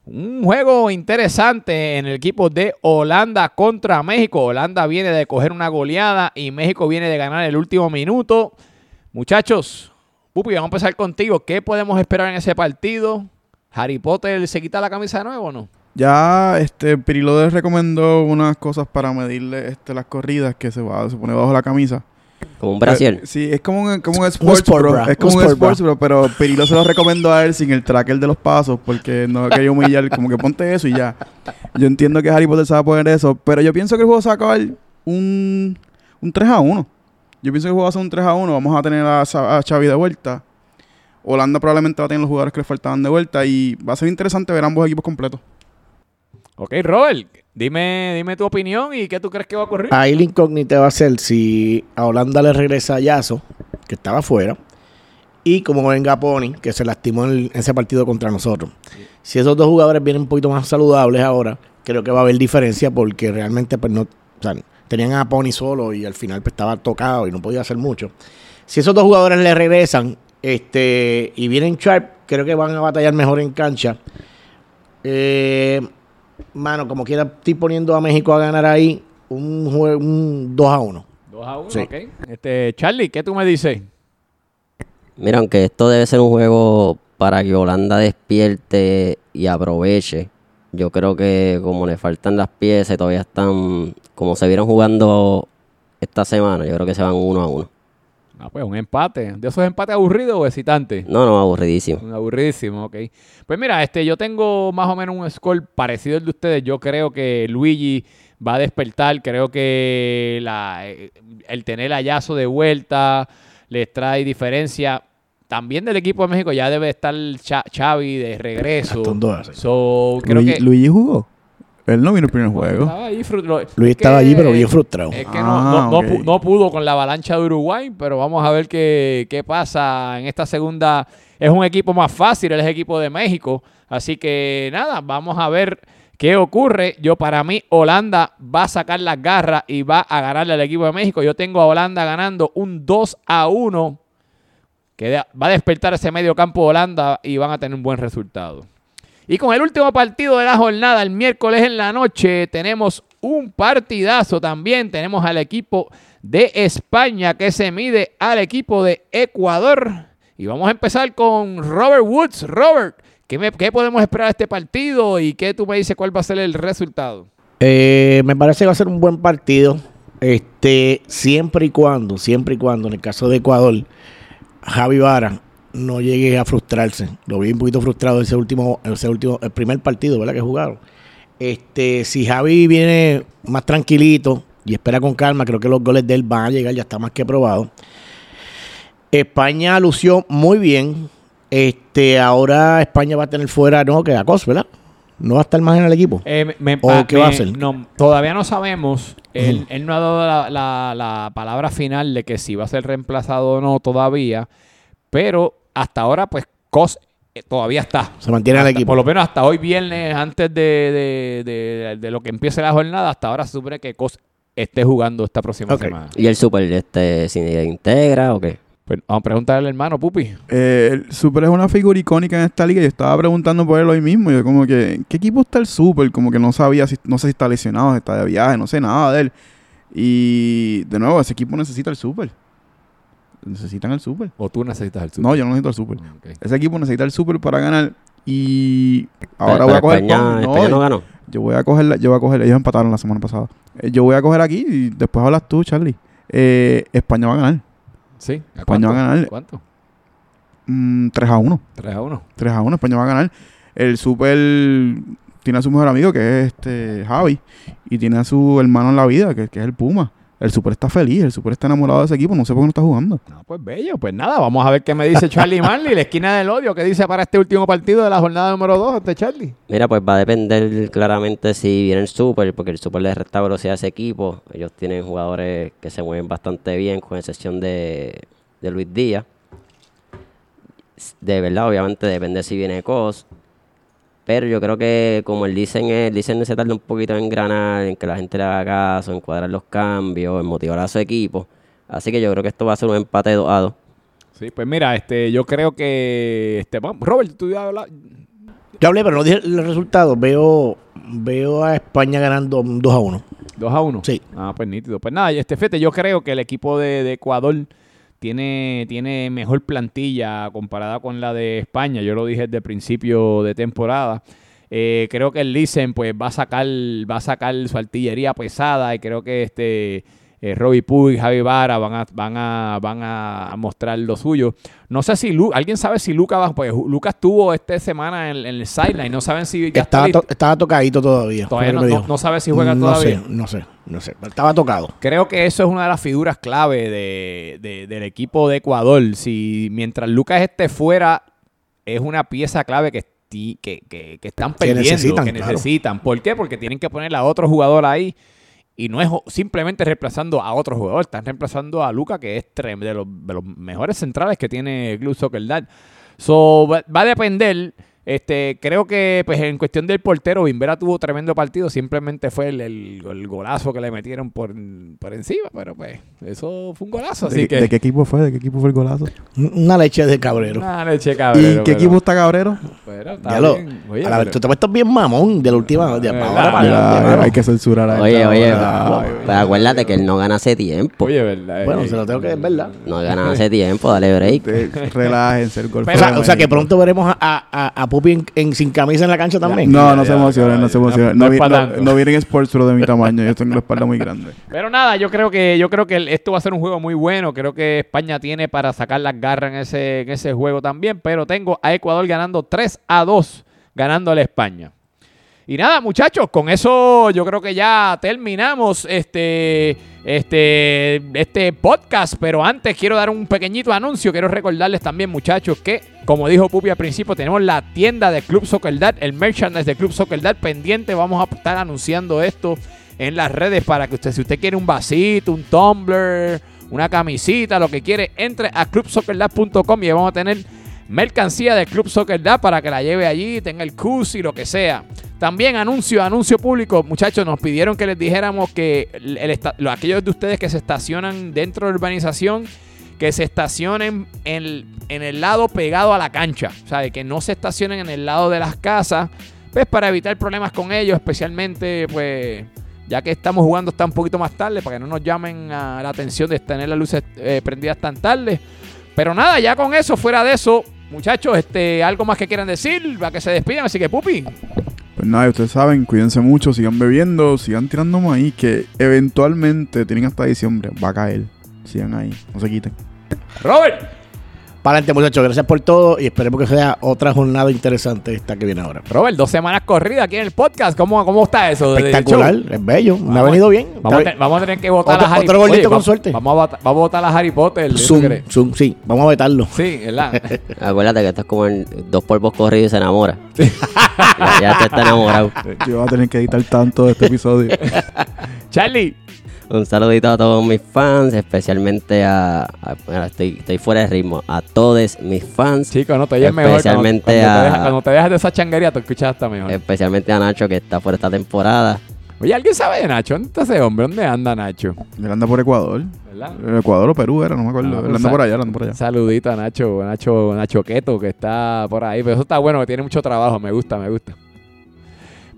un juego interesante en el equipo de Holanda contra México. Holanda viene de coger una goleada y México viene de ganar el último minuto. Muchachos, Pupi, vamos a empezar contigo. ¿Qué podemos esperar en ese partido? ¿Harry Potter se quita la camisa de nuevo o no? Ya, este, Pirilo les recomendó unas cosas para medirle este, las corridas que se va, se pone bajo la camisa. Como un Brasil. Eh, sí, es como un, como un sports sport bro. bra, Es como un un sport sports bro, pero Pirilo se lo recomendó a él sin el tracker de los pasos porque no quería humillar, como que ponte eso y ya. Yo entiendo que Harry Potter se va a poner eso, pero yo pienso que el juego se va a acabar un, un 3 a 1. Yo pienso que el juego va a ser un 3 a 1. Vamos a tener a, a Xavi de vuelta. Holanda probablemente va a tener los jugadores que le faltaban de vuelta y va a ser interesante ver ambos equipos completos. Ok, Robert, dime, dime tu opinión y qué tú crees que va a ocurrir. Ahí la incógnita va a ser si a Holanda le regresa a Yaso, que estaba afuera, y como venga Pony, que se lastimó en, ese partido contra nosotros. Si esos dos jugadores vienen un poquito más saludables ahora, creo que va a haber diferencia porque realmente pues no, o sea, tenían a Pony solo y al final pues, estaba tocado y no podía hacer mucho. Si esos dos jugadores le regresan este, y vienen sharp, creo que van a batallar mejor en cancha. Eh, mano, como quiera, estoy poniendo a México a ganar ahí un, jue- un 2 a 1. 2 a 1, Sí. ok. Este, Charlie, ¿qué tú me dices? Mira, aunque esto debe ser un juego para que Holanda despierte y aproveche, yo creo que como le faltan las piezas todavía están, como se vieron jugando esta semana, yo creo que se van uno a uno. Ah, pues un empate. ¿De esos empates aburridos o excitantes? No, no, aburridísimo. Un Aburridísimo, ok. Pues mira, este, yo tengo más o menos un score parecido al de ustedes. Yo creo que Luigi va a despertar. Creo que la, eh, el tener a Yaso de vuelta les trae diferencia. También del equipo de México ya debe estar Xavi de regreso. So, creo Luigi, que Luigi jugó. Él no vino el primer juego. Estaba ahí frut- lo- Luis es estaba que- allí, pero bien frustrado. Es que Ah, no, no, pu- no pudo con la avalancha de Uruguay, pero vamos a ver qué, qué pasa en esta segunda. Es un equipo más fácil, él es equipo de México. Así que nada, vamos a ver ¿Qué ocurre? Yo para mí Holanda va a sacar las garras y va a ganarle al equipo de México. Yo tengo a Holanda ganando un 2 a 1 que va a despertar ese medio campo de Holanda y van a tener un buen resultado. Y con el último partido de la jornada, el miércoles en la noche, tenemos un partidazo también. Tenemos al equipo de España que se mide al equipo de Ecuador. Y vamos a empezar con Robert Woods. Robert, ¿qué, podemos esperar de este partido y qué tú me dices cuál va a ser el resultado? Eh, me parece que va a ser un buen partido. Este, siempre y cuando, siempre y cuando, en el caso de Ecuador, Javi Vara no llegue a frustrarse. Lo vi un poquito frustrado ese último, ese último, el primer partido, ¿verdad? Que jugaron. Este, si Javi viene más tranquilito y espera con calma, creo que los goles de él van a llegar, ya está más que probado. España lució muy bien. Este, ahora España va a tener fuera, no, que a Cos, ¿verdad? No va a estar más en el equipo. Eh, me- me- ¿O qué va a hacer? no, todavía no sabemos. Él, no ha dado la, la- la palabra final de que si va a ser reemplazado o no todavía. Pero hasta ahora, pues, Cos eh, todavía está. Se mantiene en el Hasta- equipo. Por lo menos hasta hoy viernes, antes de, de- de- de lo que empiece la jornada, hasta ahora se supone que Cos esté jugando esta próxima semana. ¿Y el Super este, si integra o qué? Pues, vamos a preguntarle al hermano Pupi. Eh, el Super es una figura icónica en esta liga. Yo estaba preguntando por él hoy mismo. Yo como que, ¿en ¿qué equipo está el Super? Como que no sabía, si, no sé si está lesionado, si está de viaje, no sé nada de él. Y de nuevo, ese equipo necesita el Super. Necesitan el Super. ¿O tú necesitas el No, yo no necesito el Super. Ok. Ese equipo necesita el Super para ganar. Y Pero- ahora voy a pero coger... España, no, España no ganó. Yo voy a coger, yo voy a coger, ellos empataron la semana pasada. Eh, yo voy a coger aquí y después hablas tú, Charlie. Eh, España va a ganar. Sí. ¿A España va a ganar. ¿Cuánto? Mm, 3 a 1. 3 a 1. 3 a 1, España va a ganar. El Super tiene a su mejor amigo, que es este Javi, y tiene a su hermano en la vida, que, que es el Puma. El Super está feliz, el Super está enamorado de ese equipo, no sé por qué no está jugando. No, pues bello. Pues nada, vamos a ver qué me dice Charlie Manley, la esquina del odio. ¿Qué dice para este último partido de la jornada número 2 ante Charlie? Mira, pues va a depender claramente si viene el Super, porque el Super le resta velocidad a ese equipo. Ellos tienen jugadores que se mueven bastante bien, con excepción de, de Luis Díaz. De verdad, obviamente depende si viene Cos. Pero yo creo que como el dicen, el dicen se tarda un poquito en engranar, en que la gente le haga caso, en cuadrar los cambios, en motivar a su equipo. Así que yo creo que esto va a ser un empate 2 a 2. Sí, pues mira, este, yo creo que. Este, vamos, Robert, tú ya habla- Yo hablé, pero no dije los resultados. Veo, veo a España ganando 2 a 1. 2 a 1. Sí. Ah, pues nítido. Pues nada, y este fete, yo creo que el equipo de, de Ecuador tiene, tiene mejor plantilla comparada con la de España. Yo lo dije desde principio de temporada. Eh, creo que el Licen pues va a sacar, va a sacar su artillería pesada y creo que este eh, Robbie Puig Javi Vara van a, van a, van a mostrar lo suyo. No sé si Lu- alguien sabe si Lucas va, pues Lucas estuvo esta semana en, en el sideline, no saben si ya Estaba, listo. to- estaba tocadito todavía. Todavía no, no- sabe si juega no todavía. sé, no sé, no sé. Estaba tocado. Creo que eso es una de las figuras clave de, de- del equipo de Ecuador. Si mientras Lucas esté fuera, es una pieza clave que, que, que- que están Que perdiendo, necesitan, que claro. necesitan. ¿Por qué? Porque tienen que poner a otro jugador ahí. Y no es simplemente reemplazando a otro jugador, están reemplazando a Lucas, que es de los, mejores centrales que tiene el Club Soccer. So, va a depender. Este, creo que pues en cuestión del portero, Bimbera tuvo tremendo partido, simplemente fue el, el- el golazo que le metieron por, por encima, pero pues eso fue un golazo, así ¿De, que de qué equipo fue? ¿De qué equipo fue el golazo? Una leche de cabrero. Una leche ¿Y cabrero, qué pero- equipo está Cabrero? pero está Ya lo, bien. Oye, a la- pero- tú te puestos bien mamón de la última. De, Ah, ahora para ya, hay que censurar a Oye, oye, pero acuérdate que él no gana hace tiempo. oye, verdad. Bueno, eh. se lo tengo que decir, ¿verdad? No gana hace tiempo, dale break. Relájense el golpe. O sea, que pronto veremos a, a, a- a Pupi en, en- sin camisa en la cancha también. No, no Ya, se ya, emocionen, no se emocionen. no No, no- vienen Sports Pro de mi tamaño. Yo tengo la espalda muy grande. Pero nada, yo creo que yo creo que esto va a ser un juego muy bueno. Creo que España tiene para sacar las garras en ese, en ese juego también. Pero tengo a Ecuador ganando 3 a 2, ganándole a España. Y nada, muchachos, con eso yo creo que ya terminamos este, este, este podcast. Pero antes quiero dar un pequeñito anuncio. Quiero recordarles también, muchachos, que como dijo Pupi al principio, tenemos la tienda de Club Soccer el merchandise de Club Soccer pendiente. Vamos a estar anunciando esto en las redes para que usted, si usted quiere un vasito, un tumbler, una camisita, lo que quiere, entre a clubsoccerdad.com y vamos a tener mercancía del Club Soccer Dad para que la lleve allí, tenga el y lo que sea. También anuncio, anuncio público, muchachos, nos pidieron que les dijéramos que el aquellos de ustedes que se estacionan dentro de la urbanización, que se estacionen en, en el lado pegado a la cancha, o sea, que no se estacionen en el lado de las casas, pues para evitar problemas con ellos, especialmente pues ya que estamos jugando hasta un poquito más tarde, para que no nos llamen a la atención de tener las luces eh, prendidas tan tarde. Pero nada, ya con eso, fuera de eso, muchachos, este, algo más que quieran decir, para que se despidan, así que pupi. Pues nada, ustedes saben, cuídense mucho, sigan bebiendo, sigan tirando maíz, que eventualmente tienen hasta diciembre, va a caer. Sigan ahí, no se quiten. Robert. Para adelante, muchachos. Gracias por todo y esperemos que sea otra jornada interesante esta que viene ahora. Robert, dos semanas corridas aquí en el podcast. ¿Cómo, cómo está eso? Espectacular, es bello. Me ha Vamos- venido bien. Vamos, vamos a tener que votar Otro- a Harry otro gordito Oye, con va- suerte. Vamos a, votar, vamos a votar a Harry Potter. ¿eso Zoom, zoom, sí, vamos a vetarlo. Sí, ¿verdad? Acuérdate que esto es como en dos polvos corridos y se enamora. ya, ya te está enamorado. Yo voy a tener que editar tanto de este episodio. Charlie. Un saludito a todos mis fans, especialmente a. a- bueno, estoy, estoy fuera de ritmo. A todos mis fans. Chico, no te oyes mejor. Cuando, Especialmente cuando te a- dejas, cuando te dejas de esa changuería, te escuchas hasta mejor. Especialmente a Nacho que está por esta temporada. Oye, ¿alguien sabe de Nacho? ¿Dónde está ese hombre? ¿Dónde anda Nacho? Él anda por Ecuador. ¿Verdad? Ecuador o Perú era, no me acuerdo. Ah, él pues, anda por allá, él anda por allá. Saludito a Nacho, Nacho, Nacho Queto, que está por ahí. Pero eso está bueno, que tiene mucho trabajo. Me gusta, me gusta.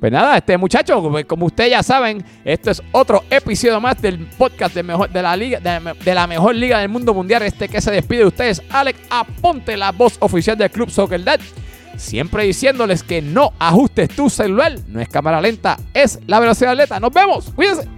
Pues nada, este muchacho, como, como ustedes ya saben, esto es otro episodio más del podcast de, mejor, de, la liga, de, la mejor liga del mundo mundial. Este que se despide de ustedes, Alex Aponte, la voz oficial del Club Soccer Dad. Siempre diciéndoles que no ajustes tu celular. No es cámara lenta, es la velocidad atleta. Nos vemos. Cuídense.